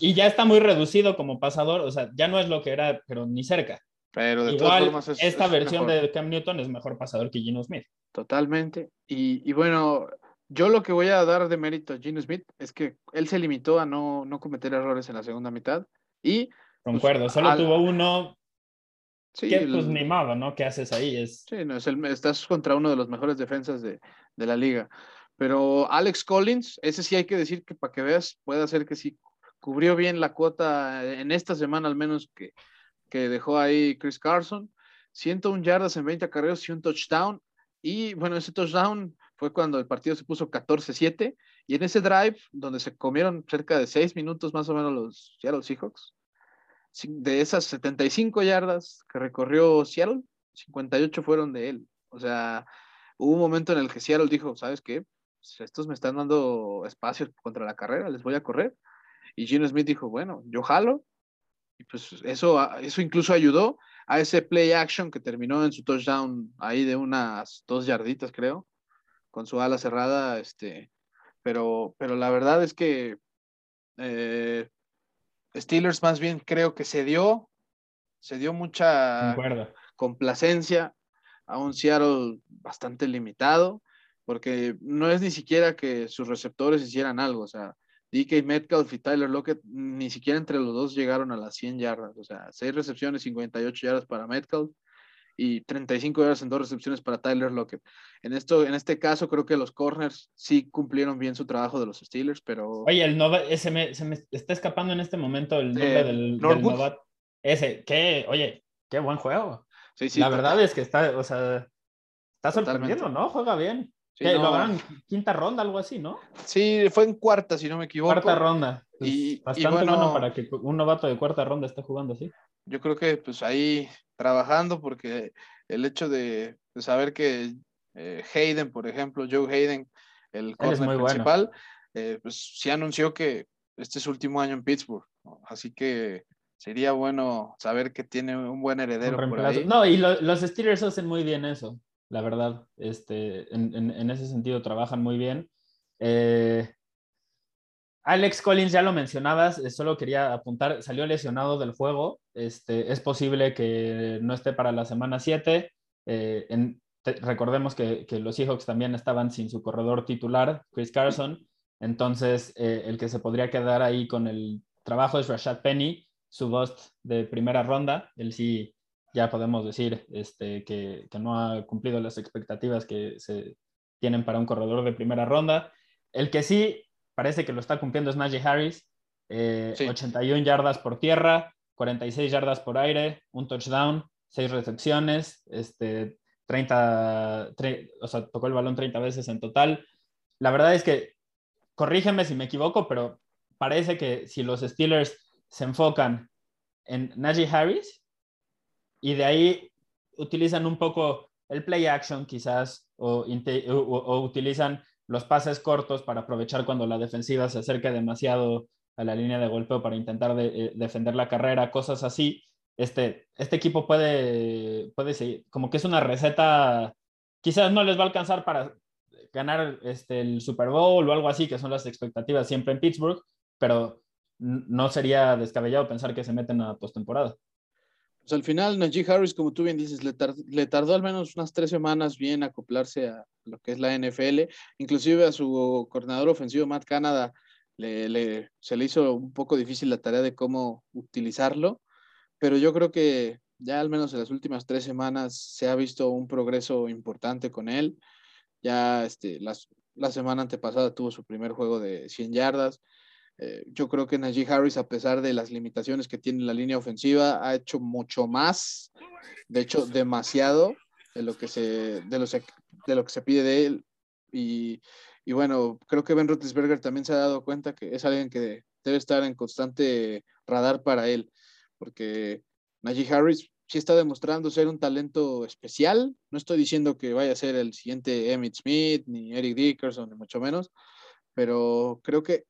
Y ya está muy reducido como pasador, o sea, ya no es lo que era, pero ni cerca. Pero de Igual, todas formas esta versión de Cam Newton es mejor pasador que Gino Smith. Totalmente. Y, bueno, yo lo que voy a dar de mérito a Gino Smith es que él se limitó a no, no cometer errores en la segunda mitad. Y. Pues, Concuerdo, solo tuvo uno. Sí, que pues ni modo, ¿no? ¿Qué haces ahí? Es... Sí, no, es el, estás contra uno de los mejores defensas de, de la liga. Pero Alex Collins, ese sí hay que decir que para que veas, puede hacer que sí cubrió bien la cuota en esta semana al menos que, que dejó ahí Chris Carson. 101 yardas en 20 acarreos y un touchdown. Y bueno, ese touchdown fue cuando el partido se puso 14-7. Y en ese drive, donde se comieron cerca de 6 minutos más o menos los Seattle Seahawks, de esas 75 yardas que recorrió Seattle, 58 fueron de él. O sea, hubo un momento en el que Seattle dijo, ¿sabes qué? Pues, estos me están dando espacio contra la carrera, les voy a correr. Y Gino Smith dijo, bueno, yo jalo, y pues eso, eso incluso ayudó a ese play action que terminó en su touchdown ahí de unas dos yarditas, creo, con su ala cerrada. Este, pero, pero la verdad es que eh, Steelers más bien creo que se dio, se dio mucha complacencia a un Seattle bastante limitado, porque no es ni siquiera que sus receptores hicieran algo, o sea, DK Metcalf y Tyler Lockett ni siquiera entre los dos llegaron a las 100 yardas. O sea, 6 recepciones, 58 yardas para Metcalf y 35 yardas en dos recepciones para Tyler Lockett. En, esto, en este caso, creo que los corners sí cumplieron bien su trabajo de los Steelers, pero. Oye, el Nova, ese me, se me está escapando en este momento el nombre del, del Ese, qué, oye, qué buen juego. la verdad es que está, o sea, está sorprendiendo, ¿no? Juega bien. Lo quinta ronda, algo así, ¿no? Sí, fue en cuarta, si no me equivoco. Cuarta ronda. Pues, y, bastante bueno, para que un novato de cuarta ronda esté jugando así. Yo creo que pues ahí trabajando, porque el hecho de, saber que eh, Hayden, por ejemplo, Joe Hayden, el corner principal, eh, pues sí anunció que este es su último año en Pittsburgh. Así que sería bueno saber que tiene un buen heredero por ahí. No, y los Steelers hacen muy bien eso la verdad. Este, en, ese sentido trabajan muy bien. Eh, Alex Collins, ya lo mencionabas, eh, solo quería apuntar, salió lesionado del juego. Este, es posible que no esté para la semana 7. Eh, recordemos que, los Seahawks también estaban sin su corredor titular, Chris Carson. Entonces, el que se podría quedar ahí con el trabajo es Rashad Penny, su bust de primera ronda. Él sí ya podemos decir este, que, no ha cumplido las expectativas que se tienen para un corredor de primera ronda. El que sí parece que lo está cumpliendo es Najee Harris, 81 eh, yardas por tierra, 46 yardas por aire, un touchdown, 6 recepciones, este, 30, o sea, tocó el balón 30 veces en total. La verdad es que, corrígeme si me equivoco, pero parece que si los Steelers se enfocan en Najee Harris, y de ahí utilizan un poco el play action quizás o, utilizan los pases cortos para aprovechar cuando la defensiva se acerca demasiado a la línea de golpeo para intentar eh, defender la carrera, cosas así. Este, este equipo puede, puede seguir, como que es una receta, quizás no les va a alcanzar para ganar este, el Super Bowl o algo así, que son las expectativas siempre en Pittsburgh, pero no sería descabellado pensar que se meten a postemporada pues al final Najee Harris, como tú bien dices, le, tardó al menos unas tres semanas bien acoplarse a lo que es la NFL, inclusive a su coordinador ofensivo Matt Canada le, se le hizo un poco difícil la tarea de cómo utilizarlo, pero yo creo que ya al menos en las últimas tres semanas se ha visto un progreso importante con él. Ya este, la semana antepasada tuvo su primer juego de 100 yardas. Eh, yo creo que Najee Harris, a pesar de las limitaciones que tiene la línea ofensiva, ha hecho mucho más, de hecho, demasiado de lo que se, de lo, de lo que se pide de él. Y, y, bueno, creo que Ben Roethlisberger también se ha dado cuenta que es alguien que debe estar en constante radar para él, porque Najee Harris sí está demostrando ser un talento especial. No estoy diciendo que vaya a ser el siguiente Emmett Smith, ni Eric Dickerson, ni mucho menos, pero creo que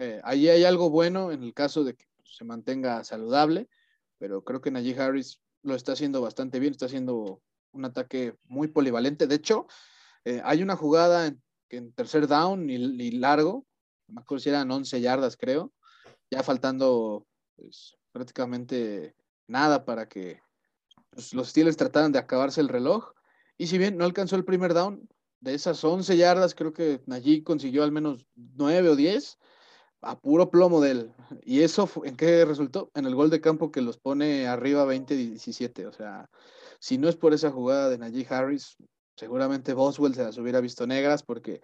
eh, ahí hay algo bueno en el caso de que se mantenga saludable, pero creo que Najee Harris lo está haciendo bastante bien, está haciendo un ataque muy polivalente. De hecho, eh, hay una jugada en, en tercer down y, largo, me acuerdo si eran 11 yardas, creo, ya faltando pues, prácticamente nada para que pues, los Steelers trataran de acabarse el reloj. Y si bien no alcanzó el primer down, de esas 11 yardas, creo que Najee consiguió al menos 9 o 10 a puro plomo de él. ¿Y eso en qué resultó? En el gol de campo que los pone arriba 20-17. O sea, si no es por esa jugada de Najee Harris, seguramente Boswell se las hubiera visto negras porque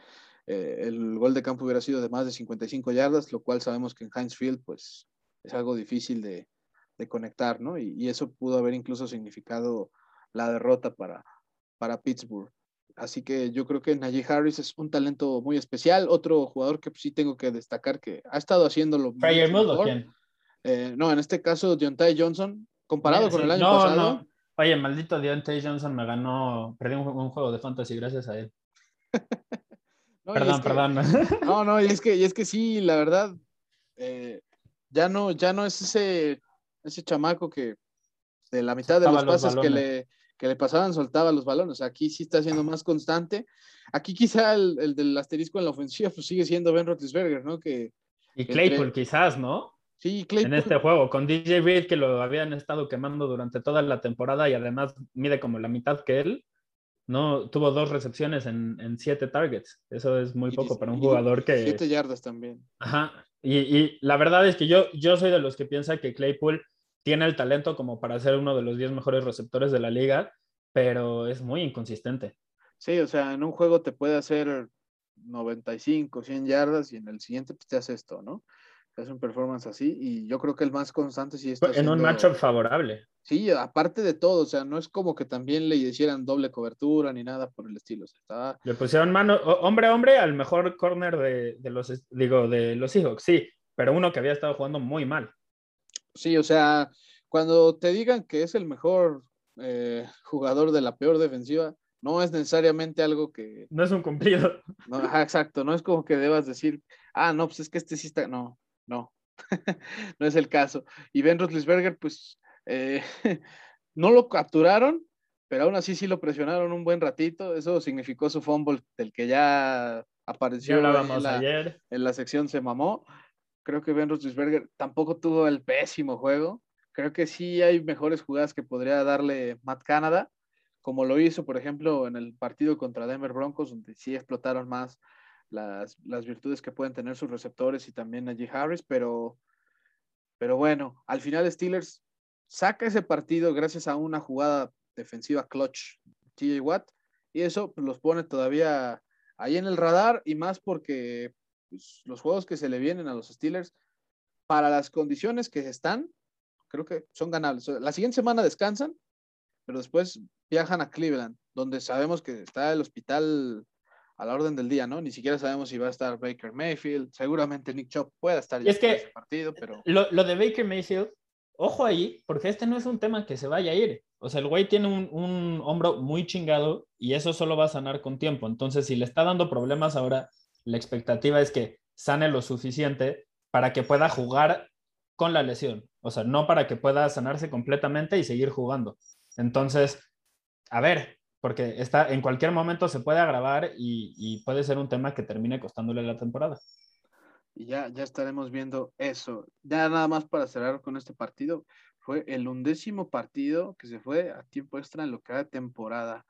eh, el gol de campo hubiera sido de más de 55 yardas, lo cual sabemos que en Heinz Field pues es algo difícil de, conectar, ¿no? Y, y, eso pudo haber incluso significado la derrota para, para Pittsburgh. Así que yo creo que Najee Harris es un talento muy especial. Otro jugador que sí tengo que destacar que ha estado haciéndolo. ¿Fryer o quién? Eh, no, en este caso, Deontay Johnson, comparado con el año pasado. No. Oye, maldito Deontay Johnson me ganó, perdí un, juego de fantasy gracias a él. *laughs* perdón, perdón. *laughs* no, no, y es que, y es que sí, la verdad, eh, ya no, ya no es ese, ese chamaco que de la mitad de los pases que le, que le pasaban soltaba los balones. Aquí sí está siendo más constante. Aquí quizá el, del asterisco en la ofensiva pues sigue siendo Ben Roethlisberger, ¿no? Que, y Claypool quizás, ¿no? Sí, Claypool. En este juego, con DJ Reed que lo habían estado quemando durante toda la temporada y además mide como la mitad que él. No, tuvo dos recepciones en, siete targets. Eso es muy poco para un jugador que. Siete yardas también. Ajá. Y, y, la verdad es que yo, yo soy de los que piensa que Claypool tiene el talento como para ser uno de los 10 mejores receptores de la liga, pero es muy inconsistente. Sí, o sea, en un juego te puede hacer 95, 100 yardas y en el siguiente pues, te hace esto, ¿no? es un performance así y yo creo que el más constante sí está En un matchup favorable. Sí, aparte de todo, o sea, no es como que también le hicieran doble cobertura ni nada por el estilo. Le pusieron mano, hombre a hombre, al mejor corner de, de, los, digo, de los Seahawks, sí, pero uno que había estado jugando muy mal. Sí, o sea, cuando te digan que es el mejor eh, jugador de la peor defensiva, no es necesariamente algo que... No es un cumplido. *laughs* No, exacto, no es como que debas decir, ah, no, pues es que este sí está, no, no, *laughs* no es el caso. Y Ben Roethlisberger, pues, eh, *laughs* no lo capturaron, pero aún así sí lo presionaron un buen ratito. Eso significó su fumble, del que ya apareció en, la, ayer. en la sección se mamó. Creo que Ben Roethlisberger tampoco tuvo el pésimo juego. Creo que sí hay mejores jugadas que podría darle Matt Canada, como lo hizo, por ejemplo, en el partido contra Denver Broncos, donde sí explotaron más las, virtudes que pueden tener sus receptores y también Najee Harris, pero, pero bueno, al final Steelers saca ese partido gracias a una jugada defensiva clutch, TJ Watt, y eso los pone todavía ahí en el radar y más porque pues, los juegos que se le vienen a los Steelers, para las condiciones que están, creo que son ganables. La siguiente semana descansan, pero después viajan a Cleveland, donde sabemos que está el hospital a la orden del día, ¿no? Ni siquiera sabemos si va a estar Baker Mayfield. Seguramente Nick Chop pueda estar ya es que ese partido, pero. Lo, lo, de Baker Mayfield, ojo ahí, porque este no es un tema que se vaya a ir. O sea, el güey tiene un, un, hombro muy chingado y eso solo va a sanar con tiempo. Entonces, si le está dando problemas ahora, la expectativa es que sane lo suficiente para que pueda jugar con la lesión. O sea, no para que pueda sanarse completamente y seguir jugando. Entonces, a ver, porque está, en cualquier momento se puede agravar y, puede ser un tema que termine costándole la temporada. Y ya, ya estaremos viendo eso. Ya nada más para cerrar con este partido, fue el undécimo partido que se fue a tiempo extra en lo que era temporada.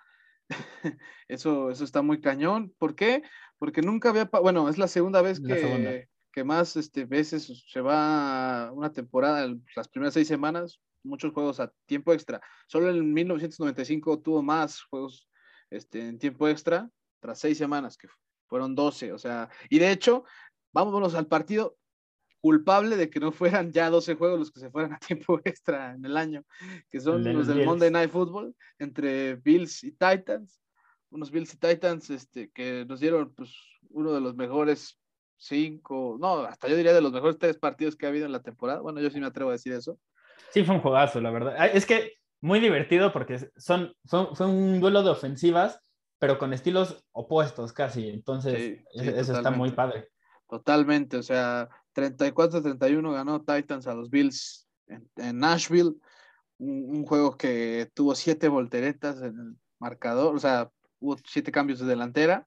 *laughs* eso, eso está muy cañón. ¿Por qué? Porque nunca había, bueno, es la segunda vez que, que más este, veces se va una temporada, las primeras seis semanas, muchos juegos a tiempo extra. Solo en 1995 tuvo más juegos este, en tiempo extra, tras seis semanas, que fueron 12. O sea, y de hecho, vámonos al partido culpable de que no fueran ya 12 juegos los que se fueran a *laughs* tiempo extra en el año, que son los del Monday Night Football, entre Bills y Titans. Unos Bills y Titans este, que nos dieron pues, uno de los mejores cinco, no, hasta yo diría de los mejores tres partidos que ha habido en la temporada. Bueno, yo sí me atrevo a decir eso. Sí, fue un juegazo, la verdad. Es que muy divertido porque son, fue un duelo de ofensivas, pero con estilos opuestos casi. Entonces, eso está muy padre. Totalmente, o sea, 34-31 ganó Titans a los Bills en, Nashville. Un, juego que tuvo siete volteretas en el marcador, o sea, hubo siete cambios de delantera,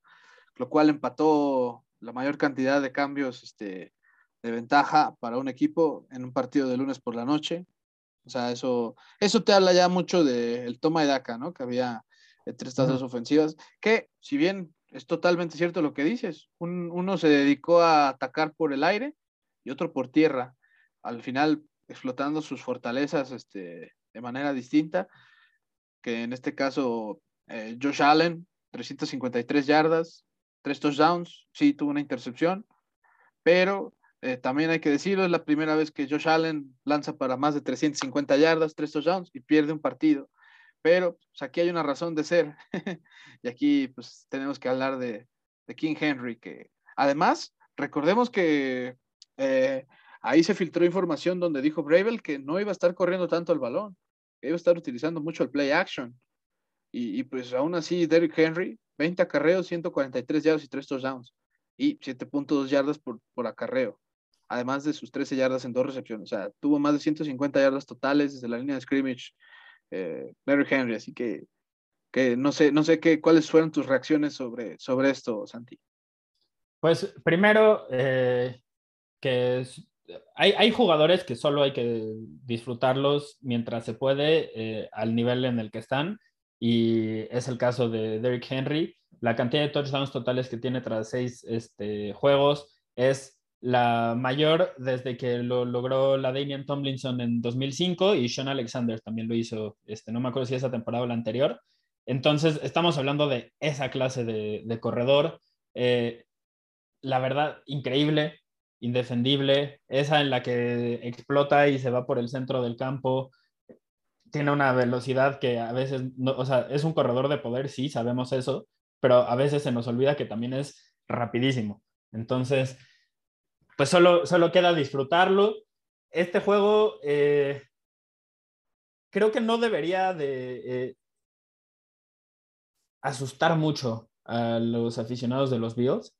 lo cual empató la mayor cantidad de cambios este, de ventaja para un equipo en un partido de lunes por la noche. O sea, eso, eso te habla ya mucho del toma de daca, ¿no? Que había entre estas dos ofensivas, que si bien es totalmente cierto lo que dices, uno se dedicó a atacar por el aire y otro por tierra, al final explotando sus fortalezas este, de manera distinta, que en este caso eh, Josh Allen, 353 yardas, tres touchdowns, sí tuvo una intercepción, pero eh, también hay que decirlo, es la primera vez que Josh Allen lanza para más de 350 yardas, tres touchdowns y pierde un partido. Pero pues, aquí hay una razón de ser. *laughs* y aquí pues tenemos que hablar de, King Henry, que además, recordemos que eh, ahí se filtró información donde dijo Bravel que no iba a estar corriendo tanto el balón, que iba a estar utilizando mucho el play action. Y, pues aún así, Derrick Henry, 20 acarreos, 143 yardas y 3 touchdowns. Y 7.2 yardas por, por acarreo además de sus 13 yardas en dos recepciones. O sea, tuvo más de 150 yardas totales desde la línea de scrimmage, eh, Mary Henry. Así que, que no sé, no sé qué, cuáles fueron tus reacciones sobre, sobre esto, Santi. Pues primero, eh, que hay, hay, jugadores que solo hay que disfrutarlos mientras se puede eh, al nivel en el que están. Y es el caso de Derrick Henry. La cantidad de touchdowns totales que tiene tras seis este, juegos es la mayor desde que lo logró la Damian Tomlinson en 2005 y Sean Alexander también lo hizo, este, no me acuerdo si esa temporada o la anterior. Entonces, estamos hablando de esa clase de, corredor. Eh, la verdad, increíble. Indefendible, esa en la que explota y se va por el centro del campo, tiene una velocidad que a veces, no, o sea, es un corredor de poder, sí, sabemos eso, pero a veces se nos olvida que también es rapidísimo. Entonces, pues solo, solo queda disfrutarlo. Este juego eh, creo que no debería de eh, asustar mucho a los aficionados de los Bills.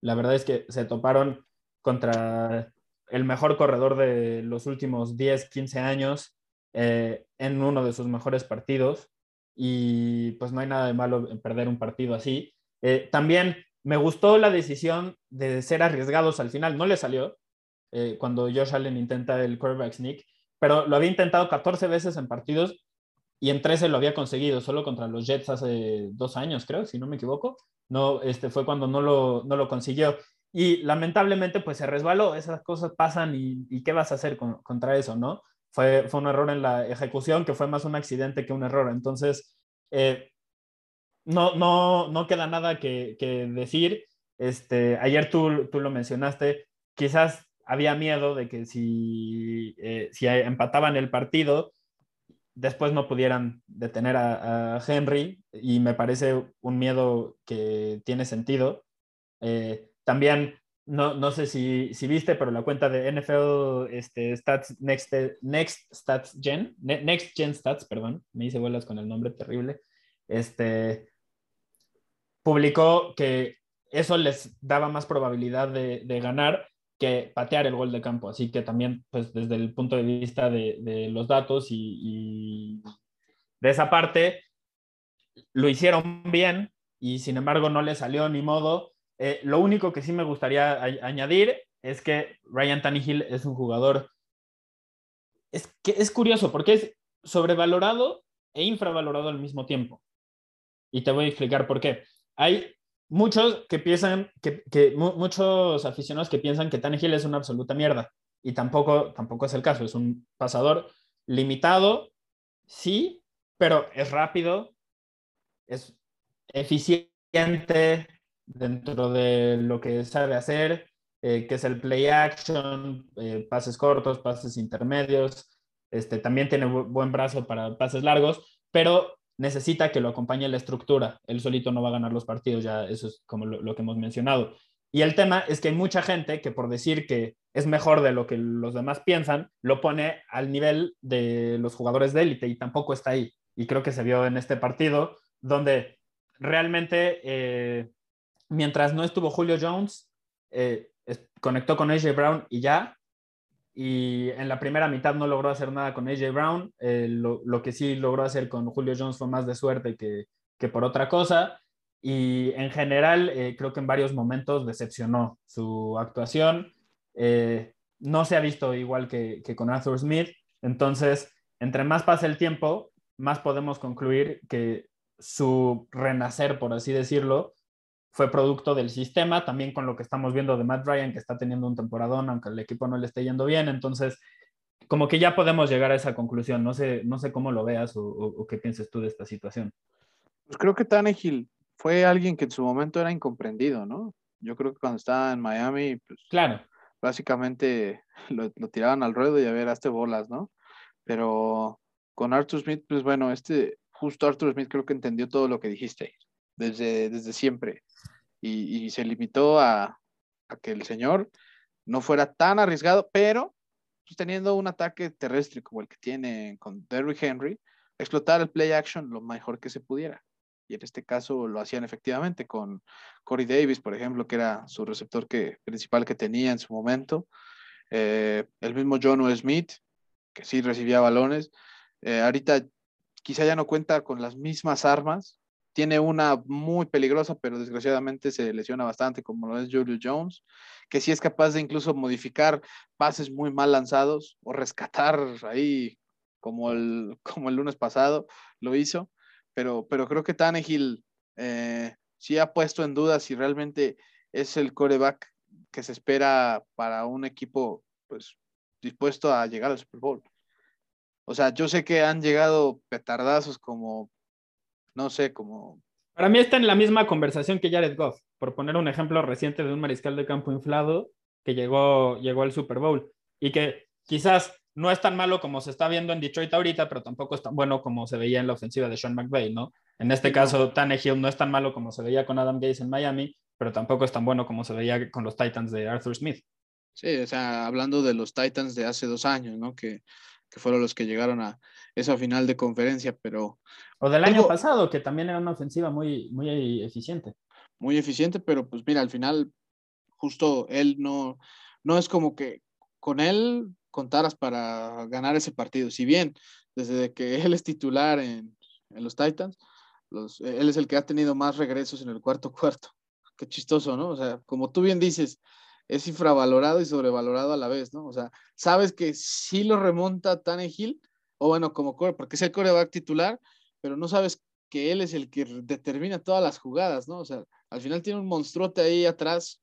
La verdad es que se toparon contra el mejor corredor de los últimos 10, 15 años eh, en uno de sus mejores partidos y pues no hay nada de malo en perder un partido así. Eh, también me gustó la decisión de ser arriesgados al final, no le salió eh, cuando Josh Allen intenta el quarterback sneak, pero lo había intentado 14 veces en partidos y en 13 lo había conseguido, solo contra los Jets hace dos años, creo, si no me equivoco. No, este fue cuando no lo, no lo consiguió. Y lamentablemente, pues se resbaló, esas cosas pasan y, ¿qué vas a hacer contra eso, no? Fue, fue un error en la ejecución que fue más un accidente que un error. Entonces, eh, no, no, no queda nada que, que decir. Este, ayer tú, tú, lo mencionaste, quizás había miedo de que si, eh, si empataban el partido, después no pudieran detener a, Henry y me parece un miedo que tiene sentido. Eh, también, no, no sé si, si, viste, pero la cuenta de NFL este, Stats Next, Next Stats Gen, Next Gen Stats, perdón, me hice bolas con el nombre terrible, este, publicó que eso les daba más probabilidad de, de ganar que patear el gol de campo. Así que también, pues desde el punto de vista de, los datos y, de esa parte, lo hicieron bien y sin embargo no le salió ni modo. Eh, lo único que sí me gustaría añadir es que Ryan Tannehill es un jugador, es que es curioso porque es sobrevalorado e infravalorado al mismo tiempo. Y te voy a explicar por qué. Hay muchos que piensan, que, que muchos aficionados que piensan que Tannehill es una absoluta mierda. Y tampoco, tampoco es el caso. Es un pasador limitado, sí, pero es rápido, es eficiente dentro de lo que sabe hacer, eh, que es el play action, eh, pases cortos, pases intermedios. Este, también tiene buen brazo para pases largos, pero necesita que lo acompañe la estructura. Él solito no va a ganar los partidos, ya eso es como lo, que hemos mencionado. Y el tema es que hay mucha gente que por decir que es mejor de lo que los demás piensan, lo pone al nivel de los jugadores de élite y tampoco está ahí. Y creo que se vio en este partido donde realmente, eh, mientras no estuvo Julio Jones, eh, conectó con AJ Brown y ya, y en la primera mitad no logró hacer nada con AJ Brown. Eh, lo, que sí logró hacer con Julio Jones fue más de suerte que, que por otra cosa. Y en general, eh, creo que en varios momentos decepcionó su actuación. No se ha visto igual que, que con Arthur Smith. Entonces, entre más pasa el tiempo, más podemos concluir que su renacer, por así decirlo, fue producto del sistema, también con lo que estamos viendo de Matt Ryan, que está teniendo un temporadón, aunque el equipo no le esté yendo bien. Entonces, como que ya podemos llegar a esa conclusión. No sé, no sé cómo lo veas o, qué pienses tú de esta situación. Pues creo que Tannehill fue alguien que en su momento era incomprendido, ¿no? Yo creo que cuando estaba en Miami, pues claro. básicamente *laughs* lo, tiraban al ruedo y a ver, hazte bolas, ¿no? Pero con Arthur Smith, pues bueno, este, justo Arthur Smith creo que entendió todo lo que dijiste desde, desde siempre y, se limitó a, que el señor no fuera tan arriesgado, pero pues, teniendo un ataque terrestre como el que tiene con Derrick Henry, explotar el play action lo mejor que se pudiera. Y en este caso lo hacían efectivamente con Corey Davis, por ejemplo, que era su receptor que, principal que tenía en su momento. Eh, el mismo John Smith, que sí recibía balones. Eh, ahorita quizá ya no cuenta con las mismas armas tiene una muy peligrosa, pero desgraciadamente se lesiona bastante, como lo es Julio Jones, que sí es capaz de incluso modificar pases muy mal lanzados o rescatar ahí, como el, *laughs* como el lunes pasado lo hizo. Pero, pero creo que Tannehill eh, sí ha puesto en duda si realmente es el coreback que se espera para un equipo pues, dispuesto a llegar al Super Bowl. O sea, yo sé que han llegado petardazos como no sé, como... Para mí está en la misma conversación que Jared Goff, por poner un ejemplo reciente de un mariscal de campo inflado, que llegó, llegó al Super Bowl y que quizás no es tan malo como se está viendo en Detroit ahorita, pero tampoco es tan bueno como se veía en la ofensiva de Sean McVay, ¿no? En este caso, Tannehill no es tan malo como se veía con Adam Gaze en Miami, pero tampoco es tan bueno como se veía con los Titans de Arthur Smith. Sí, o sea, hablando de los Titans de hace dos años, ¿no? Que, que fueron los que llegaron a esa final de conferencia, pero... O del año pasado, que también era una ofensiva muy, muy eficiente. Muy eficiente, pero pues mira, al final, justo él no, no es como que con él contaras para ganar ese partido. Si bien desde que *laughs* él es titular en, en los Titans, los, él es el que ha tenido más regresos en el cuarto cuarto. Qué chistoso, ¿no? O sea, como tú bien dices, es infravalorado y sobrevalorado a la vez, ¿no? O sea, sabes que sí lo remonta Tannehill, o bueno, como core, porque es el coreback titular, pero no sabes que él es el que determina todas las jugadas, ¿no? O sea, al final tiene un monstruote ahí atrás.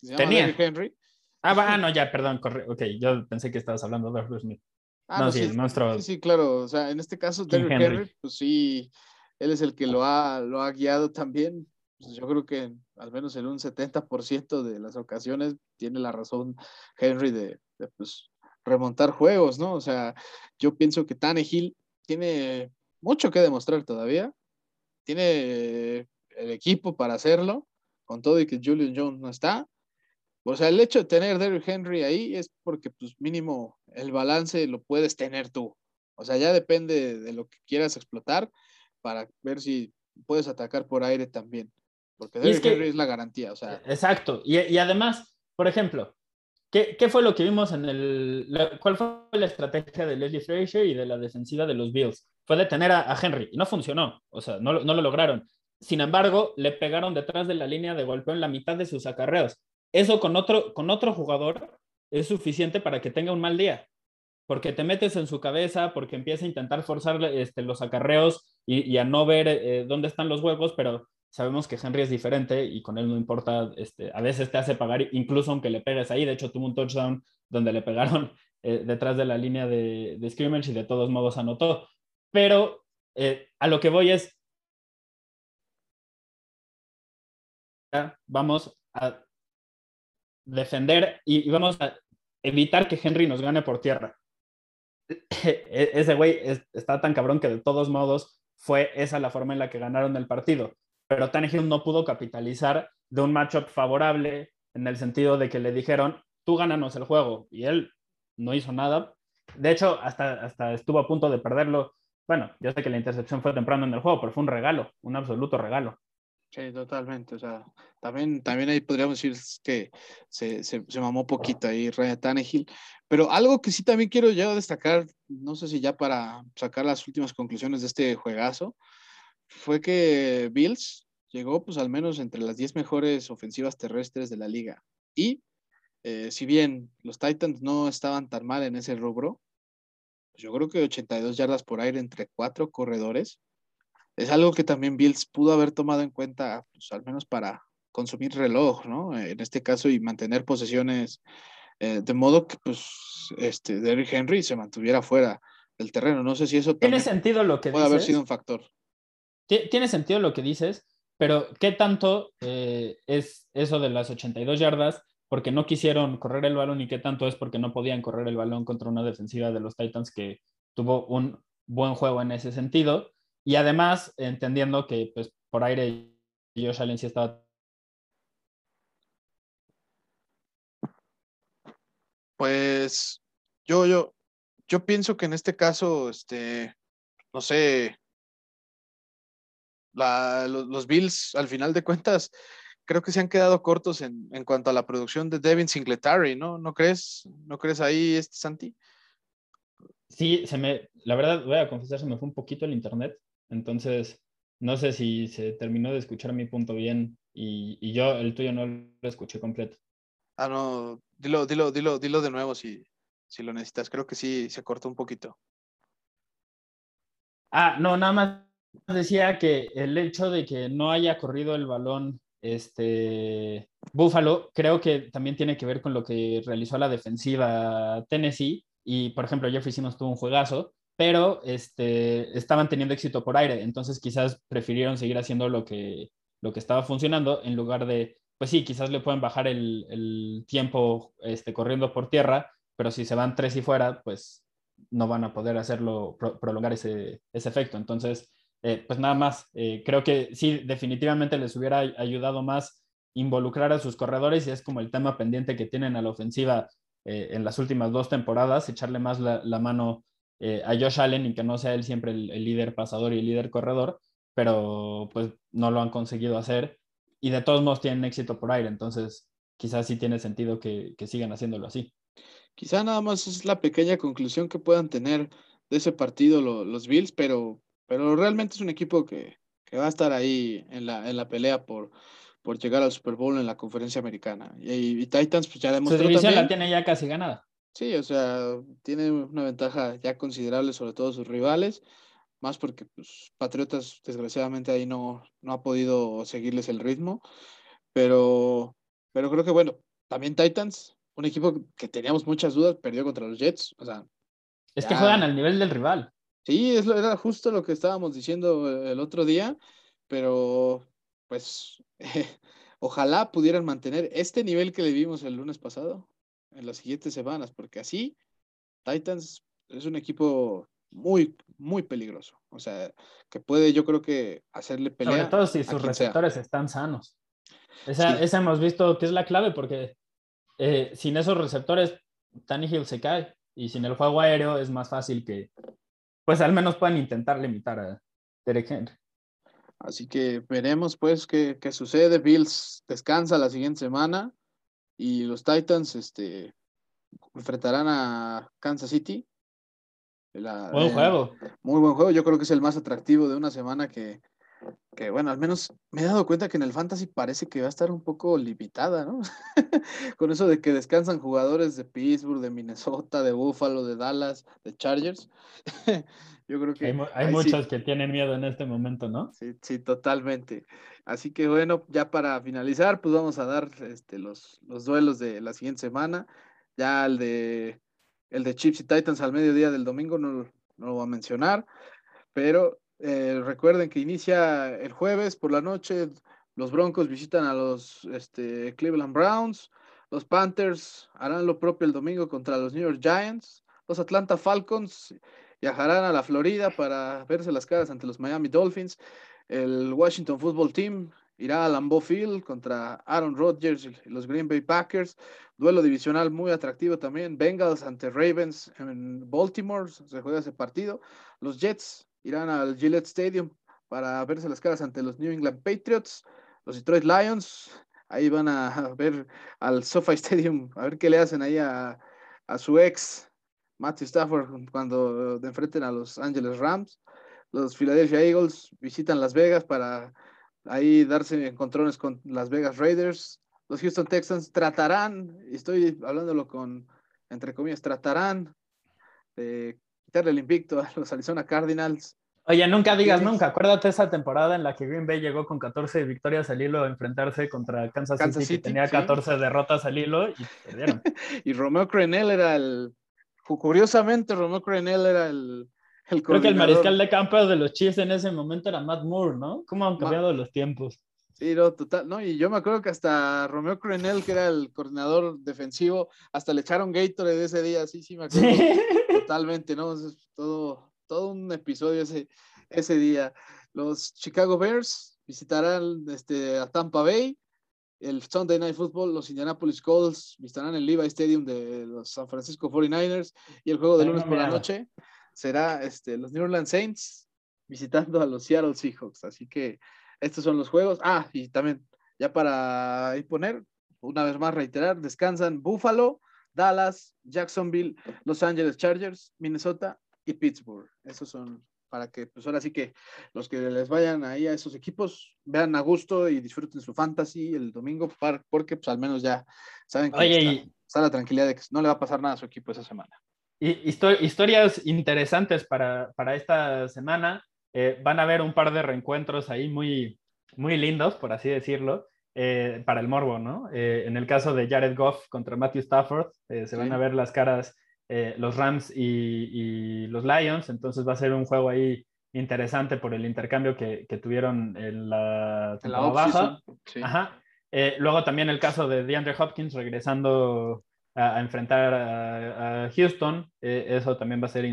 se llama Tenía. Henry. Ah, va, ah, no, ya, perdón, corre. ok, yo pensé que estabas hablando de Arthur Smith. Ah, no, sí, el monstruo. Sí, sí, claro, o sea, en este caso, Derrick Henry. pues sí, él es el que lo ha, lo ha guiado también. Pues yo creo que al menos en un 70% de las ocasiones tiene la razón Henry de, de pues, remontar juegos, ¿no? O sea, yo pienso que Tannehill tiene mucho que demostrar todavía. Tiene el equipo para hacerlo, con todo y que Julian Jones no está. O sea, el hecho de tener Derrick Henry ahí es porque, pues, mínimo el balance lo puedes tener tú. O sea, ya depende de lo que quieras explotar para ver si puedes atacar por aire también. Porque Derrick Henry es la garantía. O sea. Exacto. Y, y además, por ejemplo, ¿Qué, ¿Qué, fue lo que vimos en el... ¿Cuál fue la estrategia de Leslie Frazier y de la defensiva de los Bills? Fue detener a, Henry y no funcionó, o sea, no, no, lo lograron. Sin embargo, le pegaron detrás de la línea de golpeo en la mitad de sus acarreos. Eso con otro, con otro jugador es suficiente para que tenga un mal día, porque te metes en su cabeza, porque empieza a intentar forzar este, los acarreos y, y a no ver eh, dónde están los huevos, pero sabemos que Henry es diferente y con él no importa, este, a veces te hace pagar incluso aunque le pegues ahí, de hecho tuvo un touchdown donde le pegaron *laughs* eh, detrás de la línea de, scrimmage y de todos modos anotó, pero eh, a lo que voy es, vamos a defender y, vamos a evitar que Henry nos gane por tierra. E, ese güey está tan cabrón que de todos modos fue esa la forma en la que ganaron el partido pero Tannehill no pudo capitalizar de un matchup favorable en el sentido de que le dijeron, tú gánanos el juego, y él no hizo nada. De hecho, hasta, hasta estuvo a punto de perderlo. Bueno, yo sé que la intercepción fue temprano en el juego, pero fue un regalo, un absoluto regalo. Sí, totalmente. O sea, también, también ahí podríamos decir que se, se, se mamó poquito ahí Ryan Tannehill. Pero algo que sí también quiero yo destacar, no sé si ya para sacar las últimas conclusiones de este juegazo, fue que Bills llegó pues al menos entre las 10 mejores ofensivas terrestres de la liga. Y eh, si bien los Titans no estaban tan mal en ese rubro, pues yo creo que 82 yardas por aire entre cuatro corredores es algo que también Bills pudo haber tomado en cuenta, pues al menos para consumir reloj, ¿no? En este caso y mantener posesiones eh, de modo que pues este Derrick Henry se mantuviera fuera del terreno. No sé si eso tiene sentido lo que puede haber sido un factor. Tiene sentido lo que dices, pero ¿qué tanto eh, es eso de las 82 yardas? Porque no quisieron correr el balón y qué tanto es porque no podían correr el balón contra una defensiva de los Titans que tuvo un buen juego en ese sentido. Y además, entendiendo que pues, por aire Josh Allen sí estaba. Pues yo, yo, yo pienso que en este caso, este, no sé, la, los, los, Bills, al final de cuentas, creo que se han quedado cortos en, en, cuanto a la producción de Devin Singletary, ¿no? ¿No crees? ¿No crees ahí, este Santi? Sí, se me, la verdad, voy a confesar, se me fue un poquito el internet, entonces no sé si se terminó de escuchar mi punto bien y, y yo el tuyo no lo escuché completo. Ah, no, dilo, dilo, dilo, dilo de nuevo si, si lo necesitas. Creo que sí se cortó un poquito. Ah, no, nada más decía que el hecho de que no haya corrido el balón este Buffalo, creo que también tiene que ver con lo que realizó la defensiva Tennessee. Y, por ejemplo, Jeffrey Simmons tuvo un juegazo, pero este, estaban teniendo éxito por aire. Entonces, quizás prefirieron seguir haciendo lo que, lo que estaba funcionando en lugar de pues sí, quizás le pueden bajar el, tiempo este, corriendo por tierra, pero si se van tres y fuera, pues no van a poder hacerlo, prolongar ese, efecto. Entonces, eh, pues nada más, eh, creo que sí, definitivamente les hubiera ayudado más involucrar a sus corredores y es como el tema pendiente que tienen a la ofensiva eh, en las últimas dos temporadas, echarle más la, mano a Josh Allen y que no sea él siempre el, líder pasador y el líder corredor, pero pues no lo han conseguido hacer y de todos modos tienen éxito por aire, entonces quizás sí tiene sentido que, sigan haciéndolo así. Quizá nada más es la pequeña conclusión que puedan tener de ese partido los Bills, pero, pero realmente es un equipo que, va a estar ahí en la, en la pelea por, por llegar al Super Bowl en la conferencia americana. Y, Titans pues ya demostró Su división la tiene ya casi ganada. Sí, o sea, tiene una ventaja ya considerable sobre todos sus rivales más porque pues, Patriotas desgraciadamente ahí no, no ha podido seguirles el ritmo, pero, pero creo que bueno, también Titans, un equipo que teníamos muchas dudas, perdió contra los Jets, o sea... Es que juegan al nivel del rival. Sí, es, era justo lo que estábamos diciendo el otro día, pero pues *laughs* ojalá pudieran mantener este nivel que le vimos el lunes pasado en las siguientes semanas, porque así Titans es un equipo muy, muy peligroso. O sea, que puede, yo creo que hacerle pelea. Sobre todo si sus receptores están sanos. Esa, esa, hemos visto que es la clave porque eh, sin esos receptores, Tannehill se cae y sin el juego aéreo es más fácil que, pues al menos puedan intentar limitar a Derek Henry. Así que veremos pues qué, qué sucede. Bills descansa la siguiente semana y los Titans este, enfrentarán a Kansas City buen juego. Muy buen juego. Yo creo que es el más atractivo de una semana que, que, bueno, al menos me he dado cuenta que en el Fantasy parece que va a estar un poco limitada, ¿no? *laughs* Con eso de que descansan jugadores de Pittsburgh, de Minnesota, de Buffalo, de Dallas, de Chargers. *laughs* Yo creo que... Hay, muchos que tienen miedo en este momento, ¿no? Sí, sí, totalmente. Así que bueno, ya para finalizar, pues vamos a dar este, los, los duelos de la siguiente semana. Ya el de el de Chiefs y Titans al mediodía del domingo no, lo voy a mencionar, pero eh, recuerden que inicia el jueves por la noche. Los Broncos visitan a los este, Cleveland Browns. Los Panthers harán lo propio el domingo contra los New York Giants. Los Atlanta Falcons viajarán a la Florida para verse las caras ante los Miami Dolphins. El Washington Football Team irá a Lambeau Field contra Aaron Rodgers y los Green Bay Packers. Duelo divisional muy atractivo también. Bengals ante Ravens en Baltimore. Se juega ese partido. Los Jets irán al Gillette Stadium para verse las caras ante los New England Patriots. Los Detroit Lions. Ahí van a *laughs* ver al SoFi Stadium, a ver qué le hacen ahí a, a su ex Matthew Stafford cuando enfrenten a los Angeles Rams. Los Philadelphia Eagles visitan Las Vegas para ahí darse encontrones con Las Vegas Raiders. Los Houston Texans tratarán, y estoy hablándolo con, entre comillas, tratarán de quitarle el invicto a los Arizona Cardinals. Oye, nunca digas nunca. Acuérdate esa temporada en la que Green Bay llegó con 14 victorias al hilo a enfrentarse contra Kansas, City, que tenía 14 derrotas al hilo y perdieron. *laughs* y Romeo Crenel era el. Curiosamente, Romeo Crenel era el, Creo que el mariscal de campo de los Chiefs en ese momento era Matt Moore, ¿no? ¿Cómo han cambiado los tiempos? Sí, no, total, no, y yo me acuerdo que hasta Romeo Crenel, que era el coordinador defensivo, hasta le echaron Gatorade ese día, sí, sí, me acuerdo. *laughs* Totalmente, ¿no? Es todo, todo un episodio ese, ese día. Los Chicago Bears visitarán este, a Tampa Bay. El Sunday Night Football, los Indianapolis Colts visitarán el Levi Stadium de los San Francisco 49ers y el juego de lunes por la noche será este, los New Orleans Saints visitando a los Seattle Seahawks. Así que estos son los juegos. Ah, y también, ya para ir poner, una vez más reiterar, descansan Buffalo, Dallas, Jacksonville, Los Angeles Chargers, Minnesota y Pittsburgh. Esos son para que, pues ahora sí que los que les vayan ahí a esos equipos vean a gusto y disfruten su fantasy el domingo, porque pues al menos ya saben que está la tranquilidad de que no le va a pasar nada a su equipo esa semana historias interesantes para, para esta semana. Eh, van a haber un par de reencuentros ahí muy, muy lindos, por así decirlo, eh, para el morbo, ¿no? Eh, en el caso de Jared Goff contra Matthew Stafford, se van a ver las caras los Rams y, los Lions, entonces va a ser un juego ahí interesante por el intercambio que, que tuvieron en la temporada baja. Ajá. Eh, luego también el caso de DeAndre Hopkins regresando a, enfrentar a, Houston. Eh, eso también va a ser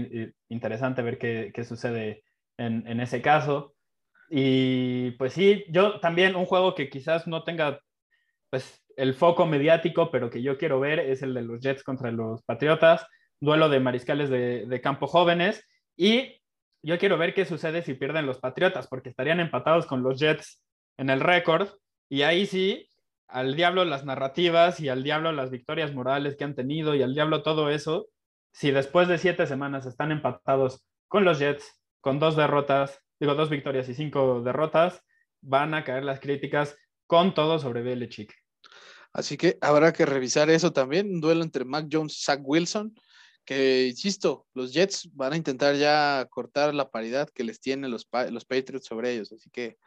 interesante ver qué, qué sucede en, en, ese caso. Y pues sí, yo también un juego que quizás no tenga pues el foco mediático, pero que yo quiero ver es el de los Jets contra los Patriotas, duelo de mariscales de, de campo jóvenes. Y yo quiero ver qué sucede si pierden los Patriotas, porque estarían empatados con los Jets en el récord. Y ahí sí, al diablo las narrativas y al diablo las victorias morales que han tenido y al diablo todo eso, si después de siete semanas están empatados con los Jets, con dos derrotas, digo dos victorias y cinco derrotas, van a caer las críticas con todo sobre Belichick. Así que habrá que revisar eso también, un duelo entre Mac Jones y Zach Wilson, que, insisto, los Jets van a intentar ya cortar la paridad que les tienen los, los Patriots sobre ellos, así que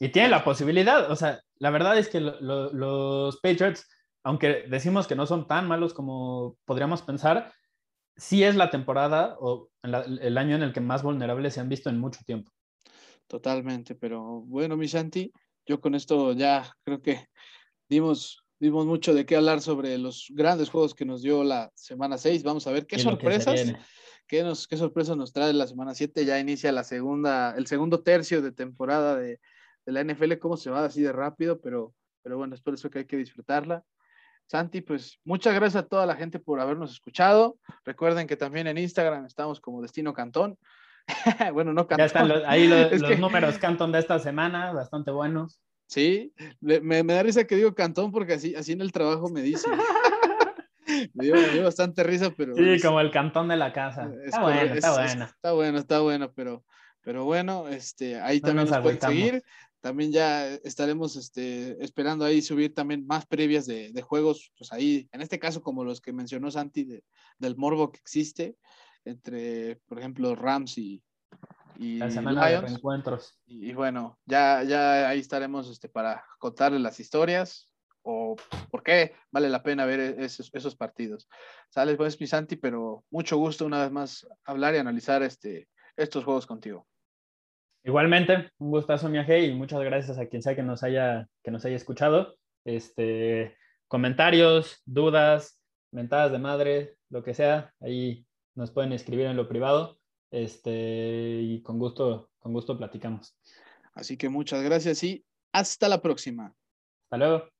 y tiene la posibilidad, o sea, la verdad es que los Patriots, aunque decimos que no son tan malos como podríamos pensar, sí es la temporada o el año en el que más vulnerables se han visto en mucho tiempo. Totalmente, pero bueno, mi Santi, yo con esto ya creo que dimos, dimos mucho de qué hablar sobre los grandes juegos que nos dio la semana 6. Vamos a ver qué sorpresas. Qué, nos, qué sorpresas nos trae la semana 7. Ya inicia la segunda, el segundo tercio de temporada de, de la NFL, cómo se va así de rápido, pero, pero bueno, es por eso que hay que disfrutarla. Santi, pues muchas gracias a toda la gente por habernos escuchado. Recuerden que también en Instagram estamos como Destino Cantón. *laughs* bueno, no Cantón. Ya están ahí los, números Cantón de esta semana, bastante buenos. Sí, me, da risa que digo Cantón porque así, así en el trabajo me dicen. *laughs* me, dio, bastante risa, pero... Sí, como el Cantón de la casa. Está bueno, está bueno. Está bueno, está bueno, pero, pero bueno, este, ahí también nos pueden seguir. También ya estaremos este, esperando ahí subir también más previas de, juegos, pues ahí, en este caso como los que mencionó Santi del morbo que existe entre, por ejemplo, Rams y, y la semana de reencuentros. Y, bueno, ya, ya ahí estaremos este, para contarles las historias o por qué vale la pena ver e-, esos, esos partidos. Sales pues mi Santi, pero mucho gusto una vez más hablar y analizar este, estos juegos contigo. Igualmente, un gustazo, Miaje, y muchas gracias a quien sea que nos haya, que nos haya escuchado. Este, comentarios, dudas, mentadas de madre, lo que sea, ahí nos pueden escribir en lo privado. Este, y con gusto, con gusto platicamos. Así que muchas gracias y hasta la próxima. Hasta luego.